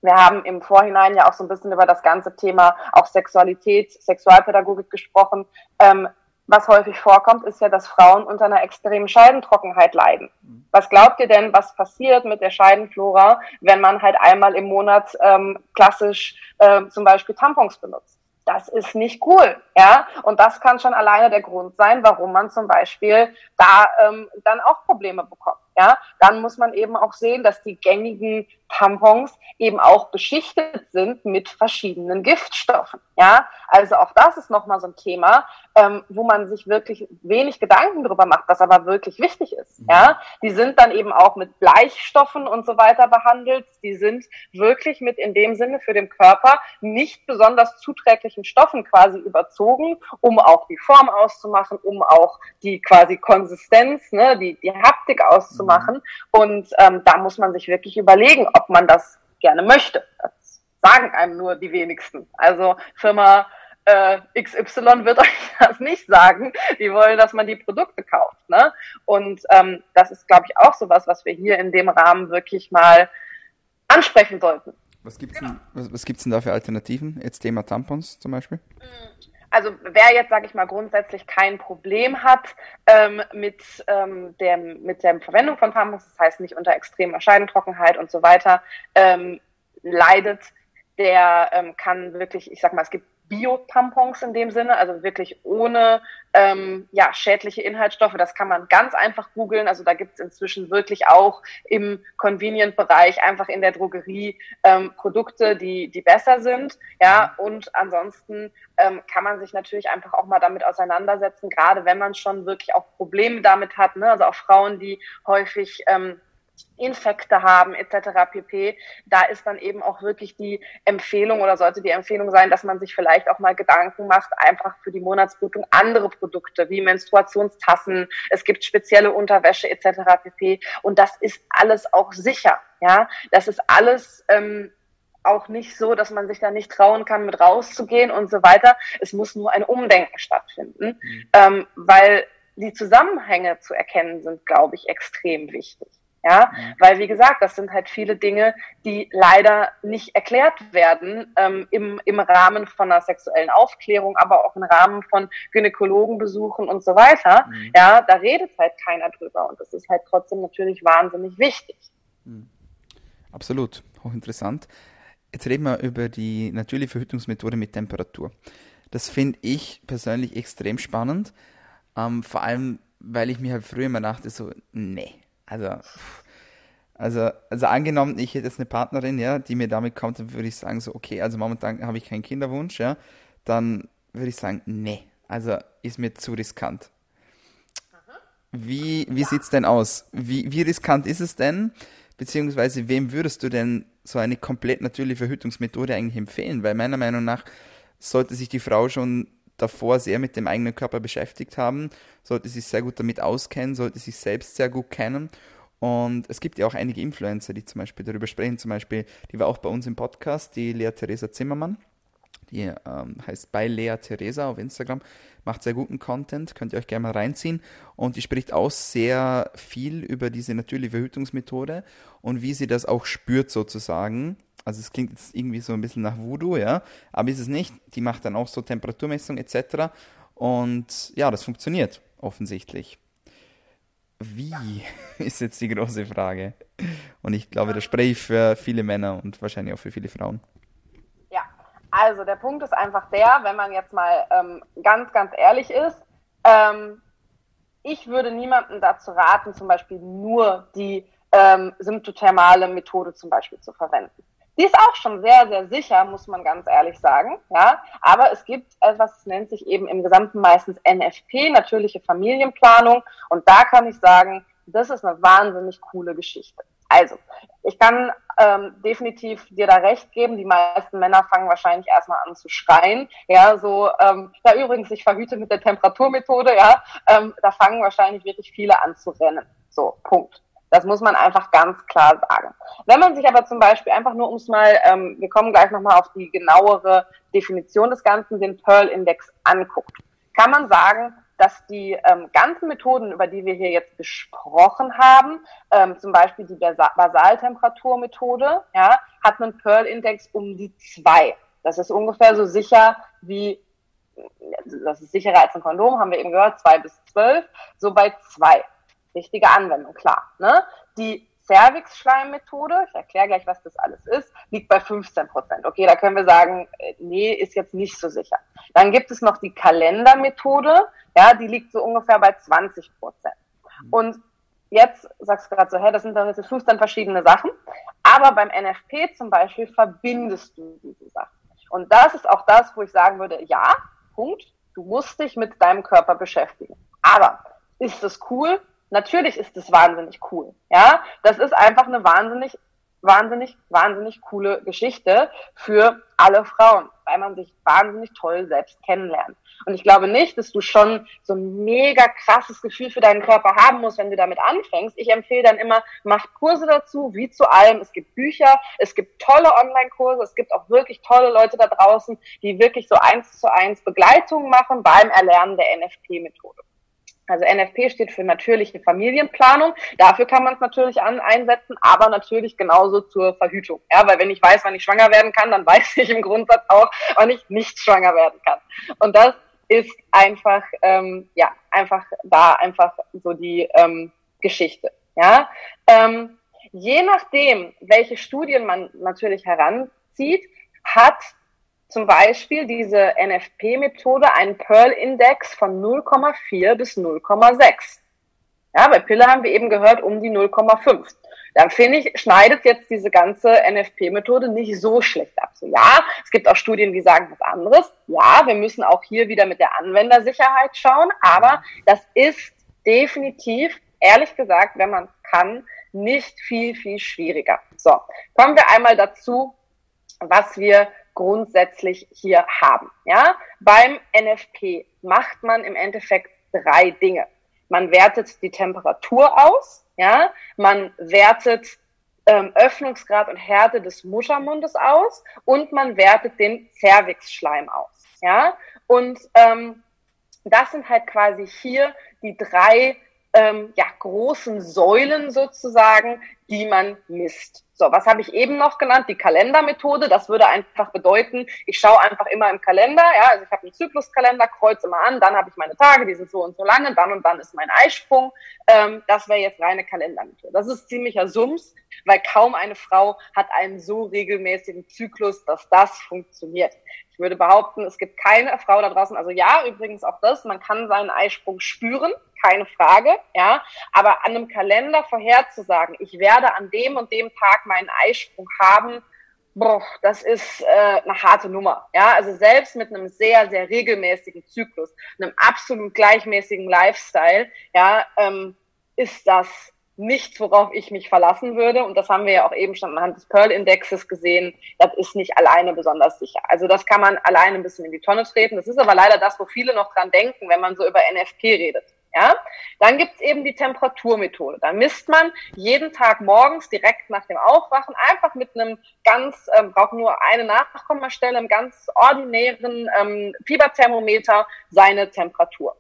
S2: wir haben im Vorhinein ja auch so ein bisschen über das ganze Thema auch Sexualität, Sexualpädagogik gesprochen. Ähm, was häufig vorkommt, ist ja, dass Frauen unter einer extremen Scheidentrockenheit leiden. Was glaubt ihr denn, was passiert mit der Scheidenflora, wenn man halt einmal im Monat ähm, klassisch äh, zum Beispiel Tampons benutzt? Das ist nicht cool, ja. Und das kann schon alleine der Grund sein, warum man zum Beispiel da ähm, dann auch Probleme bekommt ja, dann muss man eben auch sehen, dass die gängigen Tampons eben auch beschichtet sind mit verschiedenen Giftstoffen. Ja, also auch das ist nochmal so ein Thema, ähm, wo man sich wirklich wenig Gedanken darüber macht, was aber wirklich wichtig ist. Mhm. Ja, die sind dann eben auch mit Bleichstoffen und so weiter behandelt. Die sind wirklich mit in dem Sinne für den Körper nicht besonders zuträglichen Stoffen quasi überzogen, um auch die Form auszumachen, um auch die quasi Konsistenz, ne, die, die Haptik auszumachen zu machen. Und ähm, da muss man sich wirklich überlegen, ob man das gerne möchte. Das sagen einem nur die wenigsten. Also Firma äh, XY wird (laughs) euch das nicht sagen. Die wollen, dass man die Produkte kauft. Ne? Und ähm, das ist, glaube ich, auch sowas, was wir hier in dem Rahmen wirklich mal ansprechen sollten.
S1: Was gibt's denn, was, was gibt's denn da für Alternativen? Jetzt Thema Tampons zum Beispiel?
S2: Mhm also wer jetzt, sage ich mal, grundsätzlich kein Problem hat ähm, mit, ähm, der, mit der Verwendung von Tampons, das heißt nicht unter extremer Scheidentrockenheit und so weiter, ähm, leidet, der ähm, kann wirklich, ich sag mal, es gibt Bio-Tampons in dem Sinne, also wirklich ohne ähm, ja, schädliche Inhaltsstoffe. Das kann man ganz einfach googeln. Also da gibt es inzwischen wirklich auch im Convenient-Bereich, einfach in der Drogerie, ähm, Produkte, die, die besser sind. Ja, und ansonsten ähm, kann man sich natürlich einfach auch mal damit auseinandersetzen, gerade wenn man schon wirklich auch Probleme damit hat. Ne? Also auch Frauen, die häufig ähm, Infekte haben etc. pp. Da ist dann eben auch wirklich die Empfehlung oder sollte die Empfehlung sein, dass man sich vielleicht auch mal Gedanken macht, einfach für die Monatsblutung andere Produkte wie Menstruationstassen, es gibt spezielle Unterwäsche etc. pp. Und das ist alles auch sicher. Ja, das ist alles ähm, auch nicht so, dass man sich da nicht trauen kann, mit rauszugehen und so weiter. Es muss nur ein Umdenken stattfinden, mhm. ähm, weil die Zusammenhänge zu erkennen sind, glaube ich, extrem wichtig. Ja, mhm. weil wie gesagt, das sind halt viele Dinge, die leider nicht erklärt werden ähm, im, im Rahmen von einer sexuellen Aufklärung, aber auch im Rahmen von Gynäkologenbesuchen und so weiter. Mhm. Ja, da redet halt keiner drüber und das ist halt trotzdem natürlich wahnsinnig wichtig. Mhm.
S1: Absolut, hochinteressant. Jetzt reden wir über die natürliche Verhütungsmethode mit Temperatur. Das finde ich persönlich extrem spannend. Ähm, vor allem, weil ich mir halt früher immer dachte, so, nee, also, also, also angenommen, ich hätte jetzt eine Partnerin, ja, die mir damit kommt, dann würde ich sagen, so, okay, also momentan habe ich keinen Kinderwunsch, ja, dann würde ich sagen, nee, also ist mir zu riskant. Wie, wie ja. sieht es denn aus? Wie, wie riskant ist es denn? Beziehungsweise wem würdest du denn so eine komplett natürliche Verhütungsmethode eigentlich empfehlen? Weil meiner Meinung nach sollte sich die Frau schon davor sehr mit dem eigenen Körper beschäftigt haben, sollte sich sehr gut damit auskennen, sollte sich selbst sehr gut kennen. Und es gibt ja auch einige Influencer, die zum Beispiel darüber sprechen. Zum Beispiel, die war auch bei uns im Podcast, die Lea Theresa Zimmermann. Die ähm, heißt bei Lea Theresa auf Instagram, macht sehr guten Content, könnt ihr euch gerne mal reinziehen. Und die spricht auch sehr viel über diese natürliche Verhütungsmethode und wie sie das auch spürt sozusagen. Also es klingt jetzt irgendwie so ein bisschen nach Voodoo, ja, aber ist es nicht. Die macht dann auch so Temperaturmessung etc. Und ja, das funktioniert offensichtlich. Wie (laughs) ist jetzt die große Frage? Und ich glaube, das spreche ich für viele Männer und wahrscheinlich auch für viele Frauen.
S2: Also der Punkt ist einfach der, wenn man jetzt mal ähm, ganz, ganz ehrlich ist, ähm, ich würde niemandem dazu raten, zum Beispiel nur die ähm, symptothermale Methode zum Beispiel zu verwenden. Die ist auch schon sehr, sehr sicher, muss man ganz ehrlich sagen. Ja, aber es gibt etwas, nennt sich eben im Gesamten meistens NFP, natürliche Familienplanung. Und da kann ich sagen, das ist eine wahnsinnig coole Geschichte. Also, ich kann ähm, definitiv dir da recht geben. Die meisten Männer fangen wahrscheinlich erstmal an zu schreien. Ja, so, ähm, ja, übrigens, ich verhüte mit der Temperaturmethode, ja, ähm, da fangen wahrscheinlich wirklich viele an zu rennen. So, Punkt. Das muss man einfach ganz klar sagen. Wenn man sich aber zum Beispiel einfach nur ums mal, ähm, wir kommen gleich nochmal auf die genauere Definition des Ganzen, den Pearl-Index anguckt, kann man sagen, dass die ähm, ganzen Methoden, über die wir hier jetzt gesprochen haben, ähm, zum Beispiel die Basaltemperaturmethode, ja, hat einen Pearl-Index um die zwei. Das ist ungefähr so sicher wie, das ist sicherer als ein Kondom, haben wir eben gehört, zwei bis zwölf, so bei zwei. Richtige Anwendung, klar. Ne? Die Cervix-Schleimmethode, ich erkläre gleich, was das alles ist, liegt bei 15 Prozent. Okay, da können wir sagen, äh, nee, ist jetzt nicht so sicher. Dann gibt es noch die Kalendermethode, ja, die liegt so ungefähr bei 20 Prozent. Und jetzt sagst du gerade so, hä, das sind doch jetzt 15 verschiedene Sachen. Aber beim NFP zum Beispiel verbindest du diese Sachen. Und das ist auch das, wo ich sagen würde, ja, Punkt, du musst dich mit deinem Körper beschäftigen. Aber ist das cool? Natürlich ist es wahnsinnig cool. Ja, das ist einfach eine wahnsinnig, wahnsinnig, wahnsinnig coole Geschichte für alle Frauen, weil man sich wahnsinnig toll selbst kennenlernt. Und ich glaube nicht, dass du schon so ein mega krasses Gefühl für deinen Körper haben musst, wenn du damit anfängst. Ich empfehle dann immer, mach Kurse dazu, wie zu allem. Es gibt Bücher, es gibt tolle Online-Kurse, es gibt auch wirklich tolle Leute da draußen, die wirklich so eins zu eins Begleitung machen beim Erlernen der NFP-Methode. Also NFP steht für natürliche Familienplanung. Dafür kann man es natürlich an, einsetzen, aber natürlich genauso zur Verhütung. Ja, weil wenn ich weiß, wann ich schwanger werden kann, dann (laughs) weiß ich im Grundsatz auch, wann ich nicht schwanger werden kann. Und das ist einfach, ähm, ja, einfach da einfach so die ähm, Geschichte. Ja, ähm, je nachdem, welche Studien man natürlich heranzieht, hat zum Beispiel diese NFP-Methode einen Pearl-Index von 0,4 bis 0,6. Ja, bei Pille haben wir eben gehört um die 0,5. Dann finde ich, schneidet jetzt diese ganze NFP-Methode nicht so schlecht ab. So, ja, es gibt auch Studien, die sagen was anderes. Ja, wir müssen auch hier wieder mit der Anwendersicherheit schauen. Aber das ist definitiv, ehrlich gesagt, wenn man kann, nicht viel, viel schwieriger. So, kommen wir einmal dazu, was wir grundsätzlich hier haben. Ja, beim NFP macht man im Endeffekt drei Dinge. Man wertet die Temperatur aus, ja, man wertet ähm, Öffnungsgrad und Härte des Muttermundes aus und man wertet den Cervixschleim aus, ja. Und ähm, das sind halt quasi hier die drei ähm, ja, großen Säulen sozusagen, die man misst. So, was habe ich eben noch genannt? Die Kalendermethode. Das würde einfach bedeuten, ich schaue einfach immer im Kalender. Ja, also ich habe einen Zykluskalender, kreuze immer an, dann habe ich meine Tage, die sind so und so lange, dann und dann ist mein Eisprung. Ähm, das wäre jetzt reine Kalendermethode. Das ist ziemlicher Sums, weil kaum eine Frau hat einen so regelmäßigen Zyklus, dass das funktioniert. Ich würde behaupten, es gibt keine Frau da draußen. Also ja, übrigens auch das, man kann seinen Eisprung spüren, keine Frage, ja. Aber an einem Kalender vorherzusagen, ich werde an dem und dem Tag meinen Eisprung haben, boah, das ist äh, eine harte Nummer. Ja, also selbst mit einem sehr, sehr regelmäßigen Zyklus, einem absolut gleichmäßigen Lifestyle, ja, ähm, ist das nichts, worauf ich mich verlassen würde. Und das haben wir ja auch eben schon anhand des Pearl-Indexes gesehen. Das ist nicht alleine besonders sicher. Also das kann man alleine ein bisschen in die Tonne treten. Das ist aber leider das, wo viele noch dran denken, wenn man so über NFP redet. Ja, dann gibt's eben die Temperaturmethode. Da misst man jeden Tag morgens direkt nach dem Aufwachen einfach mit einem ganz, ähm, braucht nur eine Nachkommastelle, einem ganz ordinären ähm, Fieberthermometer seine Temperatur.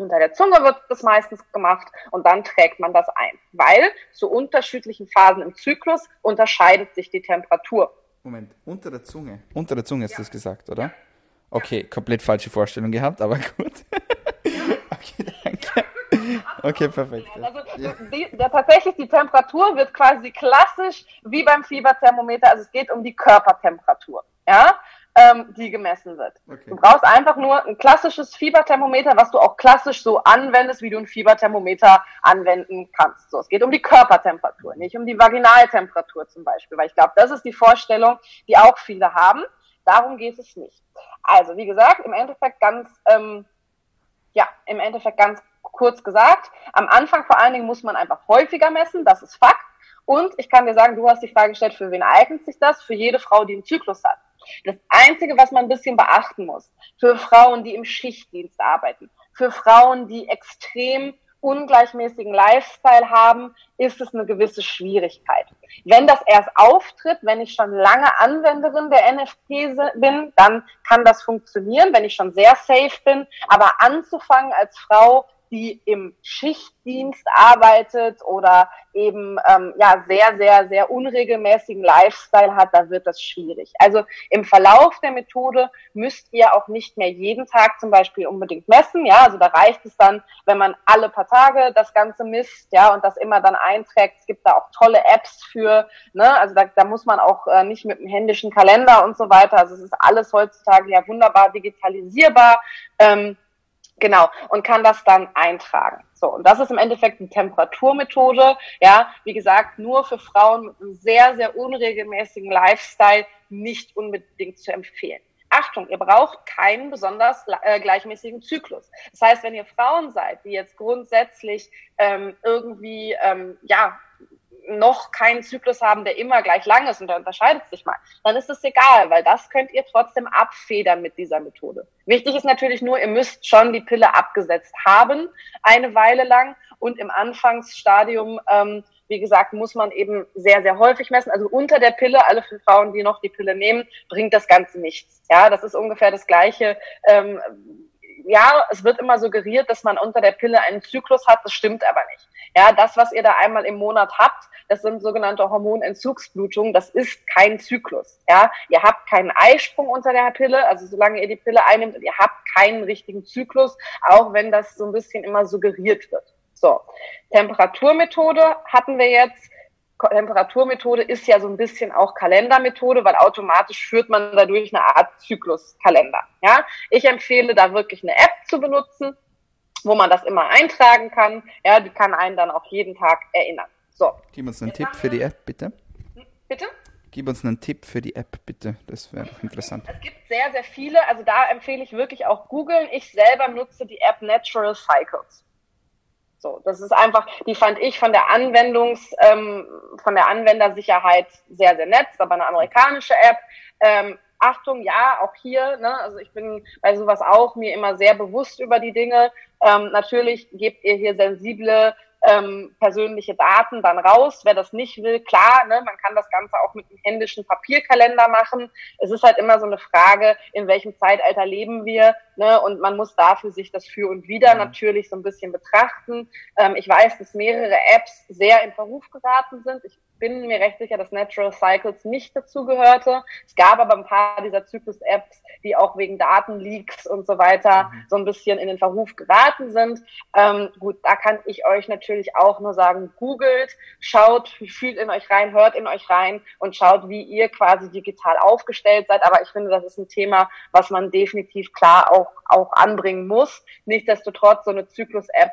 S2: Unter der Zunge wird das meistens gemacht und dann trägt man das ein, weil zu unterschiedlichen Phasen im Zyklus unterscheidet sich die Temperatur.
S1: Moment, unter der Zunge? Unter der Zunge ist ja. das gesagt, oder? Okay, komplett falsche Vorstellung gehabt, aber (laughs) gut. okay, danke. (laughs) Okay, perfekt.
S2: Also die, der, tatsächlich die Temperatur wird quasi klassisch wie beim Fieberthermometer, also es geht um die Körpertemperatur. Ja, ähm, die gemessen wird. Okay. Du brauchst einfach nur ein klassisches Fieberthermometer, was du auch klassisch so anwendest, wie du ein Fieberthermometer anwenden kannst. So, es geht um die Körpertemperatur, nicht um die Vaginaltemperatur zum Beispiel, weil ich glaube, das ist die Vorstellung, die auch viele haben. Darum geht es nicht. Also, wie gesagt, im Endeffekt ganz, ähm, ja, im Endeffekt ganz kurz gesagt, am Anfang vor allen Dingen muss man einfach häufiger messen, das ist Fakt. Und ich kann dir sagen, du hast die Frage gestellt, für wen eignet sich das? Für jede Frau, die einen Zyklus hat. Das Einzige, was man ein bisschen beachten muss, für Frauen, die im Schichtdienst arbeiten, für Frauen, die extrem ungleichmäßigen Lifestyle haben, ist es eine gewisse Schwierigkeit. Wenn das erst auftritt, wenn ich schon lange Anwenderin der NFP bin, dann kann das funktionieren, wenn ich schon sehr safe bin. Aber anzufangen als Frau die im Schichtdienst arbeitet oder eben ähm, ja sehr, sehr, sehr unregelmäßigen Lifestyle hat, da wird das schwierig. Also im Verlauf der Methode müsst ihr auch nicht mehr jeden Tag zum Beispiel unbedingt messen. Ja, also da reicht es dann, wenn man alle paar Tage das Ganze misst, ja, und das immer dann einträgt. Es gibt da auch tolle Apps für, ne, also da, da muss man auch äh, nicht mit einem händischen Kalender und so weiter. Also es ist alles heutzutage ja wunderbar digitalisierbar. Ähm, Genau, und kann das dann eintragen. So, und das ist im Endeffekt eine Temperaturmethode, ja, wie gesagt, nur für Frauen mit einem sehr, sehr unregelmäßigen Lifestyle nicht unbedingt zu empfehlen. Achtung, ihr braucht keinen besonders äh, gleichmäßigen Zyklus. Das heißt, wenn ihr Frauen seid, die jetzt grundsätzlich ähm, irgendwie ähm, ja noch keinen Zyklus haben, der immer gleich lang ist und der unterscheidet sich mal, dann ist es egal, weil das könnt ihr trotzdem abfedern mit dieser Methode. Wichtig ist natürlich nur, ihr müsst schon die Pille abgesetzt haben, eine Weile lang und im Anfangsstadium, ähm, wie gesagt, muss man eben sehr, sehr häufig messen. Also unter der Pille, alle Frauen, die noch die Pille nehmen, bringt das Ganze nichts. Ja, das ist ungefähr das Gleiche. Ähm, ja, es wird immer suggeriert, dass man unter der Pille einen Zyklus hat, das stimmt aber nicht. Ja, das, was ihr da einmal im Monat habt, das sind sogenannte Hormonentzugsblutungen, das ist kein Zyklus. Ja, ihr habt keinen Eisprung unter der Pille, also solange ihr die Pille einnimmt, ihr habt keinen richtigen Zyklus, auch wenn das so ein bisschen immer suggeriert wird. So, Temperaturmethode hatten wir jetzt. Temperaturmethode ist ja so ein bisschen auch Kalendermethode, weil automatisch führt man dadurch eine Art Zykluskalender. Ja, ich empfehle da wirklich eine App zu benutzen, wo man das immer eintragen kann. Ja, die kann einen dann auch jeden Tag erinnern. So.
S1: Gib uns einen Tipp für die App, bitte.
S2: Bitte?
S1: Gib uns einen Tipp für die App, bitte. Das wäre interessant.
S2: Es gibt sehr, sehr viele. Also da empfehle ich wirklich auch googeln. Ich selber nutze die App Natural Cycles. So, das ist einfach, die fand ich von der Anwendungs, ähm, von der Anwendersicherheit sehr, sehr nett. aber eine amerikanische App. Ähm, Achtung, ja, auch hier, ne, also ich bin bei sowas auch mir immer sehr bewusst über die Dinge. Ähm, natürlich gebt ihr hier sensible ähm, persönliche Daten dann raus. Wer das nicht will, klar, ne, man kann das Ganze auch mit einem händischen Papierkalender machen. Es ist halt immer so eine Frage, in welchem Zeitalter leben wir, ne, und man muss dafür sich das für und wieder natürlich so ein bisschen betrachten. Ähm, ich weiß, dass mehrere Apps sehr in Verruf geraten sind. Ich bin mir recht sicher, dass Natural Cycles nicht dazu gehörte. Es gab aber ein paar dieser Zyklus-Apps, die auch wegen Datenleaks und so weiter mhm. so ein bisschen in den Verruf geraten sind. Ähm, gut, da kann ich euch natürlich auch nur sagen, googelt, schaut, fühlt in euch rein, hört in euch rein und schaut, wie ihr quasi digital aufgestellt seid. Aber ich finde, das ist ein Thema, was man definitiv klar auch, auch anbringen muss. Nichtsdestotrotz, so eine Zyklus-App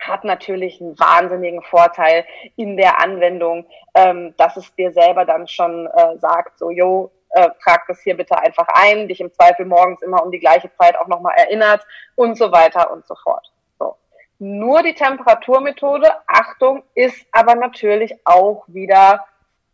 S2: hat natürlich einen wahnsinnigen Vorteil in der Anwendung, ähm, dass es dir selber dann schon äh, sagt, so, jo, äh, trag das hier bitte einfach ein, dich im Zweifel morgens immer um die gleiche Zeit auch nochmal erinnert und so weiter und so fort. Nur die Temperaturmethode, Achtung, ist aber natürlich auch wieder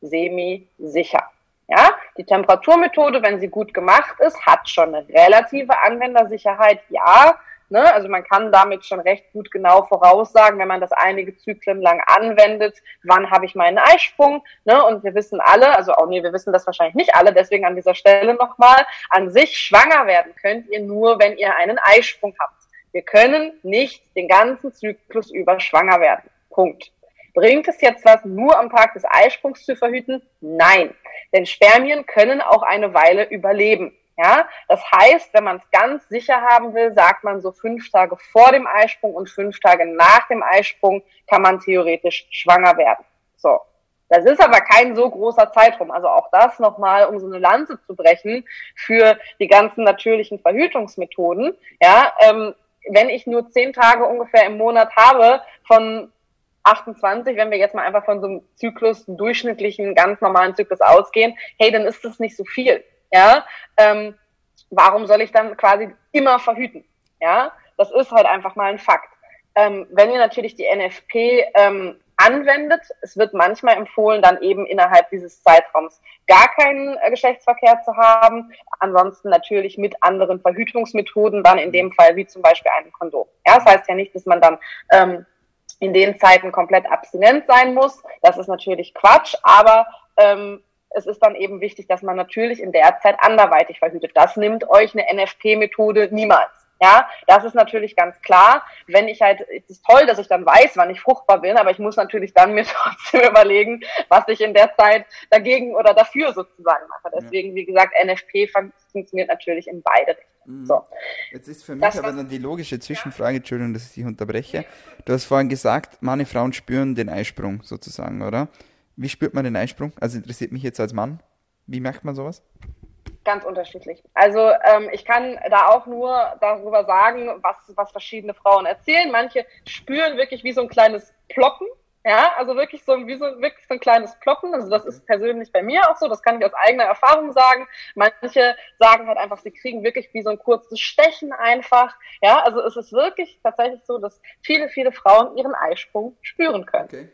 S2: semi-sicher. Ja, die Temperaturmethode, wenn sie gut gemacht ist, hat schon eine relative Anwendersicherheit, ja, Ne? Also man kann damit schon recht gut genau voraussagen, wenn man das einige Zyklen lang anwendet, wann habe ich meinen Eisprung. Ne? Und wir wissen alle, also auch nee, wir wissen das wahrscheinlich nicht alle, deswegen an dieser Stelle nochmal, an sich schwanger werden könnt ihr nur, wenn ihr einen Eisprung habt. Wir können nicht den ganzen Zyklus über schwanger werden. Punkt. Bringt es jetzt was, nur am Tag des Eisprungs zu verhüten? Nein. Denn Spermien können auch eine Weile überleben. Ja, das heißt, wenn man es ganz sicher haben will, sagt man so fünf Tage vor dem Eisprung und fünf Tage nach dem Eisprung kann man theoretisch schwanger werden. So. Das ist aber kein so großer Zeitraum. Also auch das nochmal, um so eine Lanze zu brechen für die ganzen natürlichen Verhütungsmethoden. Ja, ähm, wenn ich nur zehn Tage ungefähr im Monat habe von 28, wenn wir jetzt mal einfach von so einem Zyklus, einem durchschnittlichen, ganz normalen Zyklus ausgehen, hey, dann ist das nicht so viel ja, ähm, warum soll ich dann quasi immer verhüten? Ja, das ist halt einfach mal ein Fakt. Ähm, wenn ihr natürlich die NFP ähm, anwendet, es wird manchmal empfohlen, dann eben innerhalb dieses Zeitraums gar keinen äh, Geschlechtsverkehr zu haben. Ansonsten natürlich mit anderen Verhütungsmethoden, dann in dem Fall wie zum Beispiel einem Kondom. Ja, das heißt ja nicht, dass man dann ähm, in den Zeiten komplett abstinent sein muss. Das ist natürlich Quatsch, aber ähm, es ist dann eben wichtig, dass man natürlich in der Zeit anderweitig verhütet. Das nimmt euch eine NFP-Methode niemals. Ja, das ist natürlich ganz klar. Wenn ich halt, es ist toll, dass ich dann weiß, wann ich fruchtbar bin, aber ich muss natürlich dann mir (laughs) trotzdem überlegen, was ich in der Zeit dagegen oder dafür sozusagen mache. Deswegen, wie gesagt, NFP funktioniert natürlich in beide Richtungen. Mhm. So.
S1: Jetzt ist für mich das, aber dann die logische Zwischenfrage, Entschuldigung, dass ich dich unterbreche. Du hast vorhin gesagt, meine Frauen spüren den Eisprung sozusagen, oder? Wie spürt man den Einsprung? Also interessiert mich jetzt als Mann. Wie merkt man sowas?
S2: Ganz unterschiedlich. Also ähm, ich kann da auch nur darüber sagen, was, was verschiedene Frauen erzählen. Manche spüren wirklich wie so ein kleines Ploppen. Ja, also wirklich so, wie so, wirklich so ein kleines Ploppen. Also das ist persönlich bei mir auch so. Das kann ich aus eigener Erfahrung sagen. Manche sagen halt einfach, sie kriegen wirklich wie so ein kurzes Stechen einfach. Ja, also es ist wirklich tatsächlich so, dass viele, viele Frauen ihren Eisprung spüren können. Okay.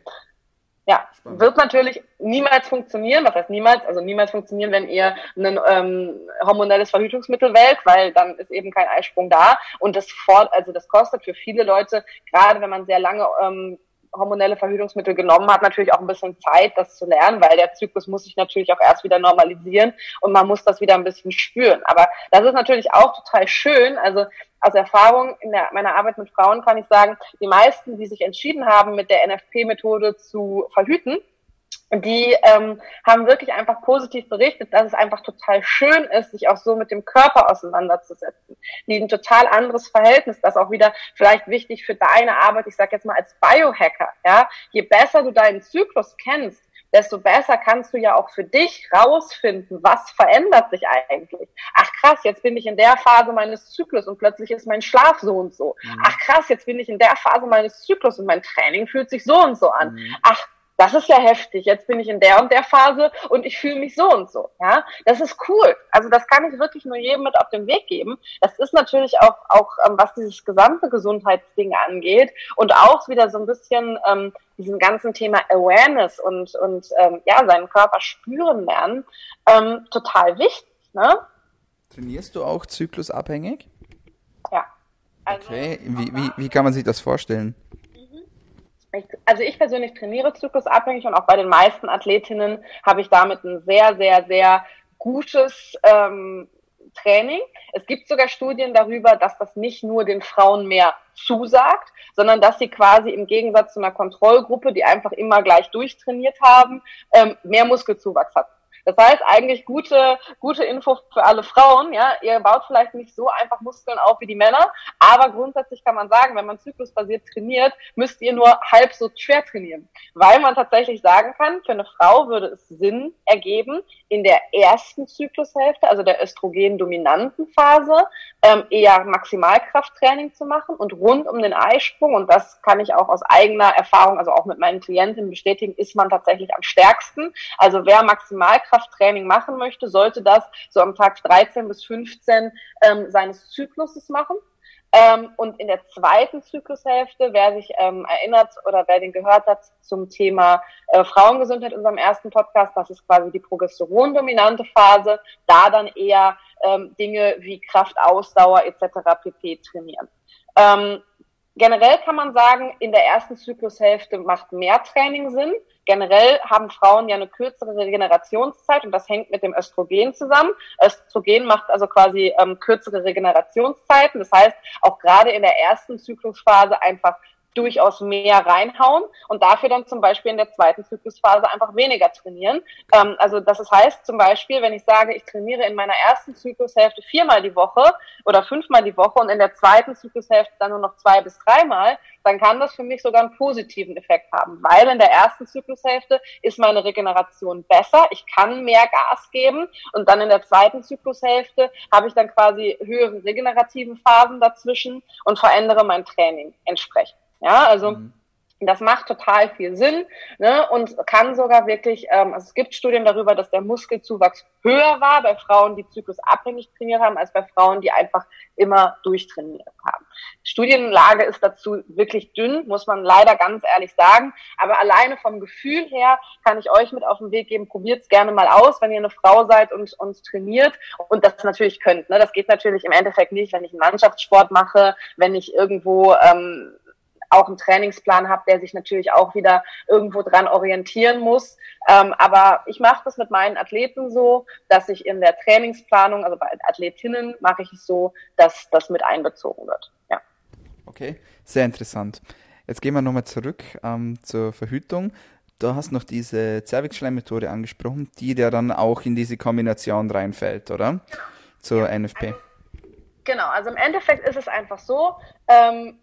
S2: Ja, Spannend. wird natürlich niemals funktionieren. Was heißt niemals? Also niemals funktionieren, wenn ihr ein ähm, hormonelles Verhütungsmittel wählt, weil dann ist eben kein Eisprung da. Und das fort, also das kostet für viele Leute, gerade wenn man sehr lange ähm, hormonelle Verhütungsmittel genommen hat, natürlich auch ein bisschen Zeit, das zu lernen, weil der Zyklus muss sich natürlich auch erst wieder normalisieren und man muss das wieder ein bisschen spüren. Aber das ist natürlich auch total schön. Also aus Erfahrung in der, meiner Arbeit mit Frauen kann ich sagen, die meisten, die sich entschieden haben, mit der NFP-Methode zu verhüten, die ähm, haben wirklich einfach positiv berichtet, dass es einfach total schön ist, sich auch so mit dem Körper auseinanderzusetzen. Die ein total anderes Verhältnis, das auch wieder vielleicht wichtig für deine Arbeit, ich sage jetzt mal als Biohacker. Ja, je besser du deinen Zyklus kennst, desto besser kannst du ja auch für dich rausfinden, was verändert sich eigentlich. Ach krass, jetzt bin ich in der Phase meines Zyklus und plötzlich ist mein Schlaf so und so. Mhm. Ach krass, jetzt bin ich in der Phase meines Zyklus und mein Training fühlt sich so und so an. Mhm. Ach das ist ja heftig. Jetzt bin ich in der und der Phase und ich fühle mich so und so. Ja, das ist cool. Also das kann ich wirklich nur jedem mit auf den Weg geben. Das ist natürlich auch auch ähm, was dieses gesamte Gesundheitsding angeht und auch wieder so ein bisschen ähm, diesem ganzen Thema Awareness und und ähm, ja seinen Körper spüren lernen ähm, total wichtig. Ne?
S1: Trainierst du auch zyklusabhängig?
S2: Ja.
S1: Also, okay. Wie, wie, wie kann man sich das vorstellen?
S2: Also ich persönlich trainiere zyklusabhängig und auch bei den meisten Athletinnen habe ich damit ein sehr, sehr, sehr gutes ähm, Training. Es gibt sogar Studien darüber, dass das nicht nur den Frauen mehr zusagt, sondern dass sie quasi im Gegensatz zu einer Kontrollgruppe, die einfach immer gleich durchtrainiert haben, ähm, mehr Muskelzuwachs hat. Das heißt eigentlich gute, gute Info für alle Frauen. Ja, ihr baut vielleicht nicht so einfach Muskeln auf wie die Männer, aber grundsätzlich kann man sagen, wenn man zyklusbasiert trainiert, müsst ihr nur halb so schwer trainieren, weil man tatsächlich sagen kann, für eine Frau würde es Sinn ergeben, in der ersten Zyklushälfte, also der östrogen-dominanten Phase, ähm, eher Maximalkrafttraining zu machen und rund um den Eisprung, und das kann ich auch aus eigener Erfahrung, also auch mit meinen Klientinnen bestätigen, ist man tatsächlich am stärksten. Also wer Maximalkraft Krafttraining machen möchte, sollte das so am Tag 13 bis 15 ähm, seines Zykluses machen. Ähm, und in der zweiten Zyklushälfte, wer sich ähm, erinnert oder wer den gehört hat zum Thema äh, Frauengesundheit in unserem ersten Podcast, das ist quasi die progesterondominante Phase, da dann eher ähm, Dinge wie Kraft, Ausdauer etc. pp. trainieren. Ähm, generell kann man sagen, in der ersten Zyklushälfte macht mehr Training Sinn generell haben Frauen ja eine kürzere Regenerationszeit und das hängt mit dem Östrogen zusammen. Östrogen macht also quasi ähm, kürzere Regenerationszeiten. Das heißt, auch gerade in der ersten Zyklusphase einfach durchaus mehr reinhauen und dafür dann zum Beispiel in der zweiten Zyklusphase einfach weniger trainieren. Ähm, also das heißt zum Beispiel, wenn ich sage, ich trainiere in meiner ersten Zyklushälfte viermal die Woche oder fünfmal die Woche und in der zweiten Zyklushälfte dann nur noch zwei bis dreimal, dann kann das für mich sogar einen positiven Effekt haben, weil in der ersten Zyklushälfte ist meine Regeneration besser, ich kann mehr Gas geben und dann in der zweiten Zyklushälfte habe ich dann quasi höhere regenerativen Phasen dazwischen und verändere mein Training entsprechend. Ja, also mhm. das macht total viel Sinn ne, und kann sogar wirklich, ähm, also es gibt Studien darüber, dass der Muskelzuwachs höher war bei Frauen, die zyklusabhängig trainiert haben, als bei Frauen, die einfach immer durchtrainiert haben. Studienlage ist dazu wirklich dünn, muss man leider ganz ehrlich sagen. Aber alleine vom Gefühl her kann ich euch mit auf den Weg geben, probiert es gerne mal aus, wenn ihr eine Frau seid und uns trainiert und das natürlich könnt. Ne? Das geht natürlich im Endeffekt nicht, wenn ich einen Mannschaftssport mache, wenn ich irgendwo ähm, auch einen Trainingsplan habe, der sich natürlich auch wieder irgendwo dran orientieren muss. Ähm, aber ich mache das mit meinen Athleten so, dass ich in der Trainingsplanung, also bei Athletinnen, mache ich es so, dass das mit einbezogen wird. Ja.
S1: Okay, sehr interessant. Jetzt gehen wir nochmal zurück ähm, zur Verhütung. Du hast noch diese Zervixschleimmethode angesprochen, die ja dann auch in diese Kombination reinfällt, oder? Zur. NFP.
S2: Genau, also im Endeffekt ist es einfach so, ähm,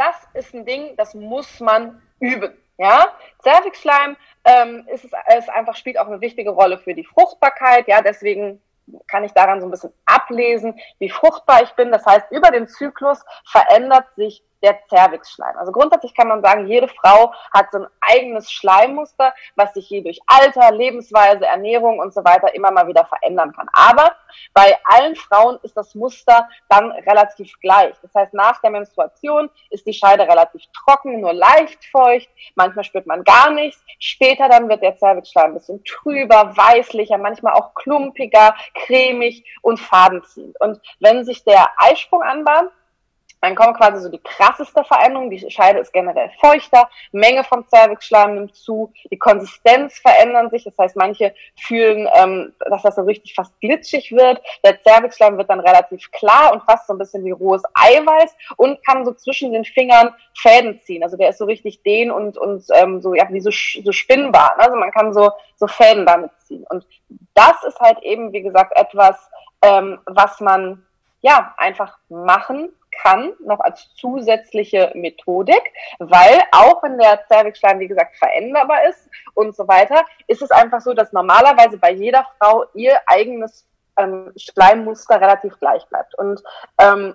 S2: das ist ein Ding, das muss man üben. Ja, Cervixschleim ähm, ist, es, ist einfach spielt auch eine wichtige Rolle für die Fruchtbarkeit. Ja, deswegen kann ich daran so ein bisschen ablesen, wie fruchtbar ich bin. Das heißt, über den Zyklus verändert sich der Zervixschleim. Also grundsätzlich kann man sagen, jede Frau hat so ein eigenes Schleimmuster, was sich je durch Alter, Lebensweise, Ernährung und so weiter immer mal wieder verändern kann. Aber bei allen Frauen ist das Muster dann relativ gleich. Das heißt, nach der Menstruation ist die Scheide relativ trocken, nur leicht feucht. Manchmal spürt man gar nichts. Später dann wird der Zervixschleim ein bisschen trüber, weißlicher, manchmal auch klumpiger, cremig und fadenziehend. Und wenn sich der Eisprung anbahnt, dann kommt quasi so die krasseste Veränderung. Die Scheide ist generell feuchter, Menge vom Zervixschleim nimmt zu, die Konsistenz verändert sich. Das heißt, manche fühlen, ähm, dass das so richtig fast glitschig wird. Der Zervixschleim wird dann relativ klar und fast so ein bisschen wie rohes Eiweiß und kann so zwischen den Fingern Fäden ziehen. Also der ist so richtig dehn und, und ähm, so, ja, wie so, so spinnbar. Also man kann so, so Fäden damit ziehen. Und das ist halt eben, wie gesagt, etwas, ähm, was man ja einfach machen kann, noch als zusätzliche Methodik, weil auch wenn der Zervixschleim, wie gesagt, veränderbar ist und so weiter, ist es einfach so, dass normalerweise bei jeder Frau ihr eigenes ähm, Schleimmuster relativ gleich bleibt. Und ähm,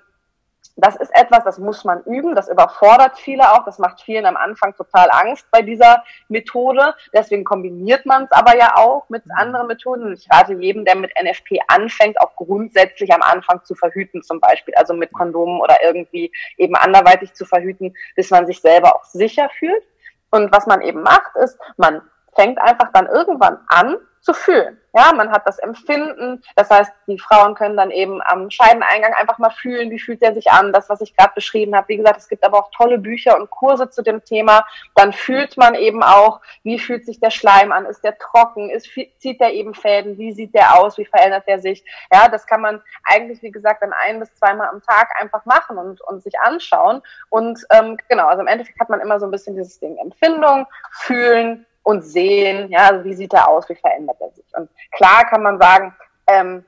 S2: das ist etwas, das muss man üben, das überfordert viele auch, das macht vielen am Anfang total Angst bei dieser Methode. Deswegen kombiniert man es aber ja auch mit mhm. anderen Methoden. Ich rate jedem, der mit NFP anfängt, auch grundsätzlich am Anfang zu verhüten, zum Beispiel, also mit Kondomen oder irgendwie eben anderweitig zu verhüten, bis man sich selber auch sicher fühlt. Und was man eben macht, ist, man fängt einfach dann irgendwann an zu fühlen. Ja, man hat das Empfinden. Das heißt, die Frauen können dann eben am Scheideneingang einfach mal fühlen, wie fühlt der sich an, das, was ich gerade beschrieben habe. Wie gesagt, es gibt aber auch tolle Bücher und Kurse zu dem Thema. Dann fühlt man eben auch, wie fühlt sich der Schleim an, ist der trocken, ist, zieht der eben Fäden, wie sieht der aus, wie verändert der sich. Ja, das kann man eigentlich, wie gesagt, dann ein bis zweimal am Tag einfach machen und, und sich anschauen. Und ähm, genau, also im Endeffekt hat man immer so ein bisschen dieses Ding Empfindung, fühlen, und sehen, ja, also wie sieht er aus, wie verändert er sich. Und klar kann man sagen, ähm,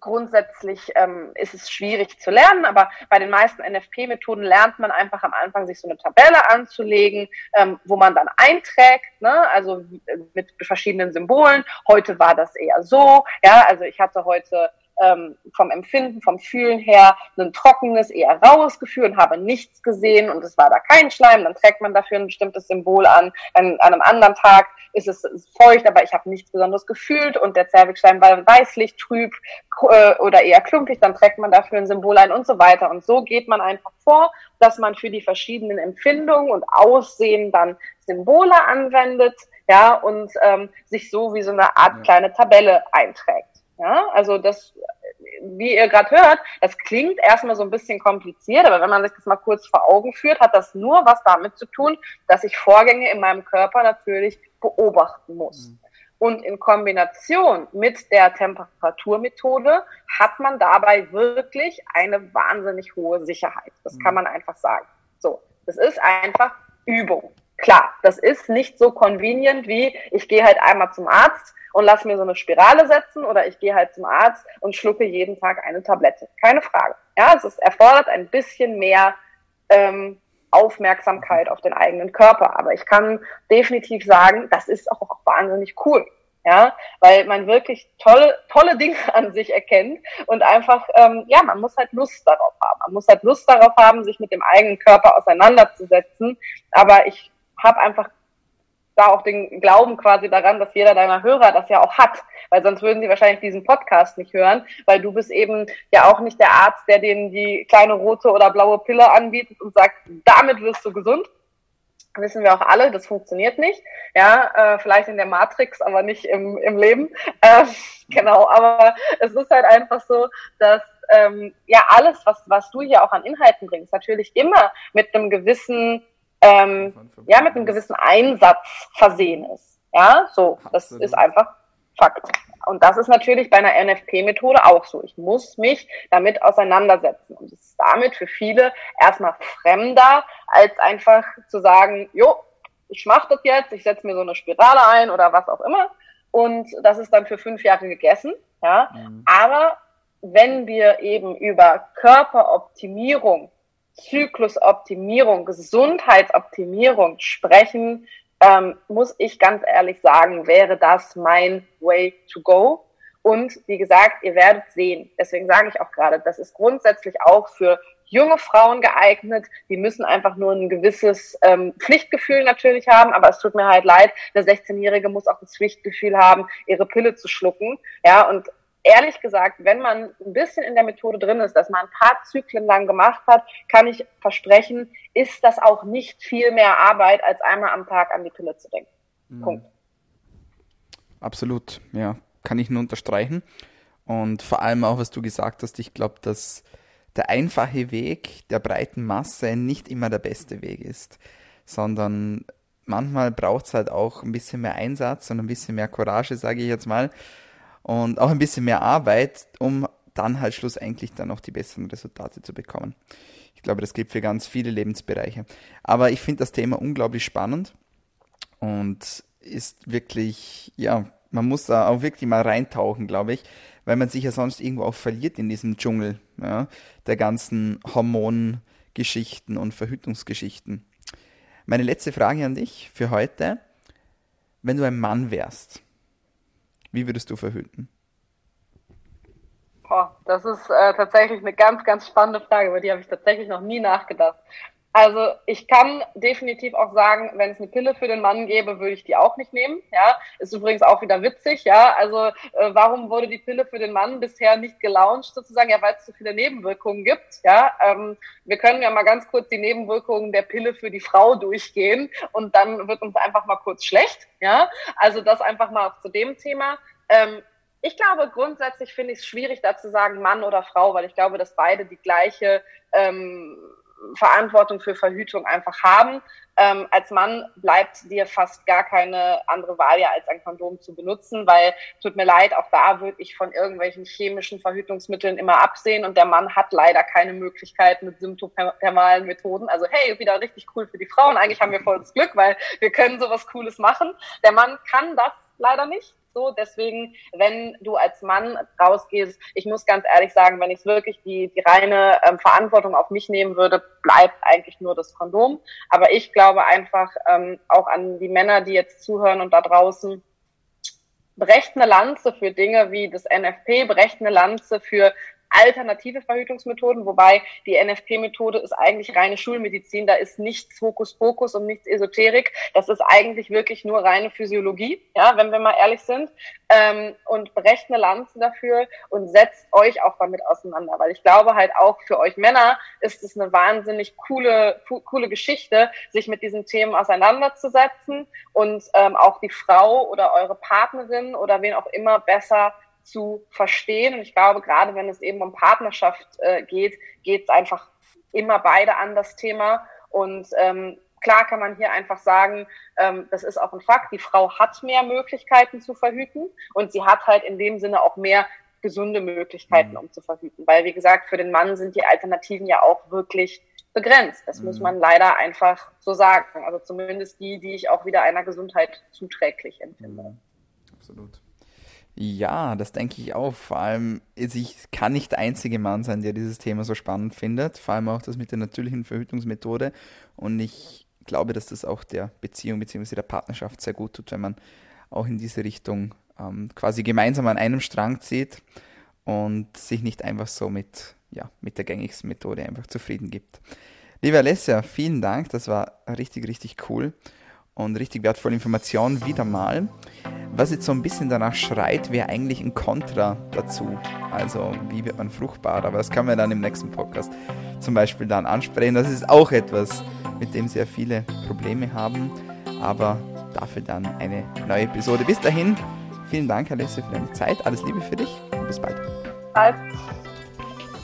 S2: grundsätzlich ähm, ist es schwierig zu lernen, aber bei den meisten NFP-Methoden lernt man einfach am Anfang, sich so eine Tabelle anzulegen, ähm, wo man dann einträgt, ne? also mit verschiedenen Symbolen. Heute war das eher so, ja, also ich hatte heute ähm, vom Empfinden, vom Fühlen her ein trockenes, eher raues Gefühl und habe nichts gesehen und es war da kein Schleim, dann trägt man dafür ein bestimmtes Symbol an. An, an einem anderen Tag ist es feucht, aber ich habe nichts Besonderes gefühlt und der Zervixschleim war weißlich, trüb äh, oder eher klumpig, dann trägt man dafür ein Symbol ein und so weiter. Und so geht man einfach vor, dass man für die verschiedenen Empfindungen und Aussehen dann Symbole anwendet, ja, und ähm, sich so wie so eine Art kleine Tabelle einträgt. Ja, also das, wie ihr gerade hört, das klingt erstmal so ein bisschen kompliziert, aber wenn man sich das mal kurz vor Augen führt, hat das nur was damit zu tun, dass ich Vorgänge in meinem Körper natürlich beobachten muss. Mhm. Und in Kombination mit der Temperaturmethode hat man dabei wirklich eine wahnsinnig hohe Sicherheit. Das kann mhm. man einfach sagen. So, das ist einfach Übung. Klar, das ist nicht so convenient wie ich gehe halt einmal zum Arzt und lass mir so eine Spirale setzen oder ich gehe halt zum Arzt und schlucke jeden Tag eine Tablette. Keine Frage. Ja, es ist, erfordert ein bisschen mehr ähm, Aufmerksamkeit auf den eigenen Körper. Aber ich kann definitiv sagen, das ist auch wahnsinnig cool. Ja, weil man wirklich tolle, tolle Dinge an sich erkennt und einfach, ähm, ja, man muss halt Lust darauf haben. Man muss halt Lust darauf haben, sich mit dem eigenen Körper auseinanderzusetzen. Aber ich habe einfach da auch den Glauben quasi daran, dass jeder deiner Hörer das ja auch hat, weil sonst würden sie wahrscheinlich diesen Podcast nicht hören, weil du bist eben ja auch nicht der Arzt, der denen die kleine rote oder blaue Pille anbietet und sagt, damit wirst du gesund. Wissen wir auch alle, das funktioniert nicht. Ja, äh, vielleicht in der Matrix, aber nicht im, im Leben. Äh, (laughs) genau, aber es ist halt einfach so, dass ähm, ja alles, was, was du hier auch an Inhalten bringst, natürlich immer mit einem gewissen ähm, ja, mit einem gewissen Einsatz versehen ist. Ja, so, das Absolut. ist einfach Fakt. Und das ist natürlich bei einer NFP-Methode auch so. Ich muss mich damit auseinandersetzen. Und es ist damit für viele erstmal fremder, als einfach zu sagen, jo, ich mache das jetzt, ich setze mir so eine Spirale ein oder was auch immer. Und das ist dann für fünf Jahre gegessen. Ja. Mhm. Aber wenn wir eben über Körperoptimierung Zyklusoptimierung, Gesundheitsoptimierung sprechen, ähm, muss ich ganz ehrlich sagen, wäre das mein Way to go. Und wie gesagt, ihr werdet sehen, deswegen sage ich auch gerade, das ist grundsätzlich auch für junge Frauen geeignet. Die müssen einfach nur ein gewisses ähm, Pflichtgefühl natürlich haben, aber es tut mir halt leid, eine 16-Jährige muss auch das Pflichtgefühl haben, ihre Pille zu schlucken. Ja, und ehrlich gesagt, wenn man ein bisschen in der Methode drin ist, dass man ein paar Zyklen lang gemacht hat, kann ich versprechen, ist das auch nicht viel mehr Arbeit, als einmal am Tag an die Pille zu denken. Mhm. Punkt.
S1: Absolut, ja, kann ich nur unterstreichen. Und vor allem auch, was du gesagt hast, ich glaube, dass der einfache Weg der breiten Masse nicht immer der beste Weg ist, sondern manchmal braucht es halt auch ein bisschen mehr Einsatz und ein bisschen mehr Courage, sage ich jetzt mal, und auch ein bisschen mehr Arbeit, um dann halt schlussendlich dann auch die besseren Resultate zu bekommen. Ich glaube, das gilt für ganz viele Lebensbereiche. Aber ich finde das Thema unglaublich spannend und ist wirklich, ja, man muss da auch wirklich mal reintauchen, glaube ich, weil man sich ja sonst irgendwo auch verliert in diesem Dschungel ja, der ganzen Hormongeschichten und Verhütungsgeschichten. Meine letzte Frage an dich für heute. Wenn du ein Mann wärst, wie würdest du verhüten?
S2: Boah, das ist äh, tatsächlich eine ganz, ganz spannende Frage, über die habe ich tatsächlich noch nie nachgedacht. Also ich kann definitiv auch sagen, wenn es eine Pille für den Mann gäbe, würde ich die auch nicht nehmen. Ja, ist übrigens auch wieder witzig. Ja, also äh, warum wurde die Pille für den Mann bisher nicht gelauncht sozusagen? Ja, weil es zu viele Nebenwirkungen gibt. Ja, ähm, wir können ja mal ganz kurz die Nebenwirkungen der Pille für die Frau durchgehen und dann wird uns einfach mal kurz schlecht. Ja, also das einfach mal zu dem Thema. Ähm, ich glaube, grundsätzlich finde ich es schwierig, da zu sagen Mann oder Frau, weil ich glaube, dass beide die gleiche ähm, Verantwortung für Verhütung einfach haben. Ähm, als Mann bleibt dir fast gar keine andere Wahl ja, als ein Kondom zu benutzen, weil tut mir leid, auch da würde ich von irgendwelchen chemischen Verhütungsmitteln immer absehen und der Mann hat leider keine Möglichkeit mit symptothermalen Methoden. Also hey, wieder richtig cool für die Frauen. Eigentlich haben wir volles Glück, weil wir können sowas Cooles machen. Der Mann kann das leider nicht so. Deswegen, wenn du als Mann rausgehst, ich muss ganz ehrlich sagen, wenn ich wirklich die, die reine ähm, Verantwortung auf mich nehmen würde, bleibt eigentlich nur das Kondom. Aber ich glaube einfach ähm, auch an die Männer, die jetzt zuhören und da draußen, brecht eine Lanze für Dinge wie das NFP, brecht eine Lanze für alternative Verhütungsmethoden, wobei die NFP-Methode ist eigentlich reine Schulmedizin, da ist nichts Hokuspokus und nichts Esoterik, das ist eigentlich wirklich nur reine Physiologie, ja, wenn wir mal ehrlich sind, ähm, und brecht eine Lanze dafür und setzt euch auch damit auseinander, weil ich glaube halt auch für euch Männer ist es eine wahnsinnig coole, coole Geschichte, sich mit diesen Themen auseinanderzusetzen und ähm, auch die Frau oder eure Partnerin oder wen auch immer besser zu verstehen. Und ich glaube, gerade wenn es eben um Partnerschaft äh, geht, geht es einfach immer beide an das Thema. Und ähm, klar kann man hier einfach sagen, ähm, das ist auch ein Fakt, die Frau hat mehr Möglichkeiten zu verhüten und sie hat halt in dem Sinne auch mehr gesunde Möglichkeiten, mhm. um zu verhüten. Weil, wie gesagt, für den Mann sind die Alternativen ja auch wirklich begrenzt. Das mhm. muss man leider einfach so sagen. Also zumindest die, die ich auch wieder einer Gesundheit zuträglich empfinde. Mhm.
S1: Absolut. Ja, das denke ich auch. Vor allem, ich kann nicht der einzige Mann sein, der dieses Thema so spannend findet. Vor allem auch das mit der natürlichen Verhütungsmethode. Und ich glaube, dass das auch der Beziehung bzw. der Partnerschaft sehr gut tut, wenn man auch in diese Richtung ähm, quasi gemeinsam an einem Strang zieht und sich nicht einfach so mit, ja, mit der gängigsten Methode einfach zufrieden gibt. Liebe Alessia, vielen Dank. Das war richtig, richtig cool und richtig wertvolle Informationen wieder mal. Was jetzt so ein bisschen danach schreit, wäre eigentlich ein Kontra dazu. Also, wie wird man fruchtbar? Aber das kann man dann im nächsten Podcast zum Beispiel dann ansprechen. Das ist auch etwas, mit dem sehr viele Probleme haben. Aber dafür dann eine neue Episode. Bis dahin, vielen Dank, Alessia, für deine Zeit. Alles Liebe für dich und bis bald. Bald.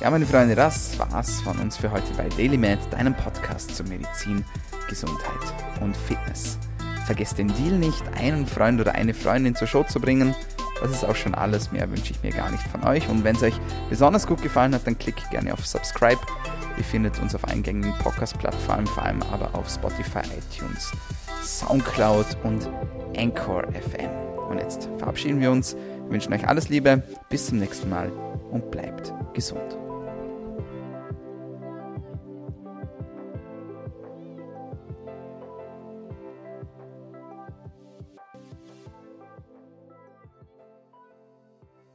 S1: Ja, meine Freunde, das war's von uns für heute bei DailyMed, deinem Podcast zur Medizin, Gesundheit und Fitness. Vergesst den Deal nicht, einen Freund oder eine Freundin zur Show zu bringen. Das ist auch schon alles. Mehr wünsche ich mir gar nicht von euch. Und wenn es euch besonders gut gefallen hat, dann klickt gerne auf Subscribe. Ihr findet uns auf eingängigen Podcast-Plattformen, vor allem aber auf Spotify, iTunes, Soundcloud und Anchor FM. Und jetzt verabschieden wir uns, wünschen euch alles Liebe, bis zum nächsten Mal und bleibt gesund.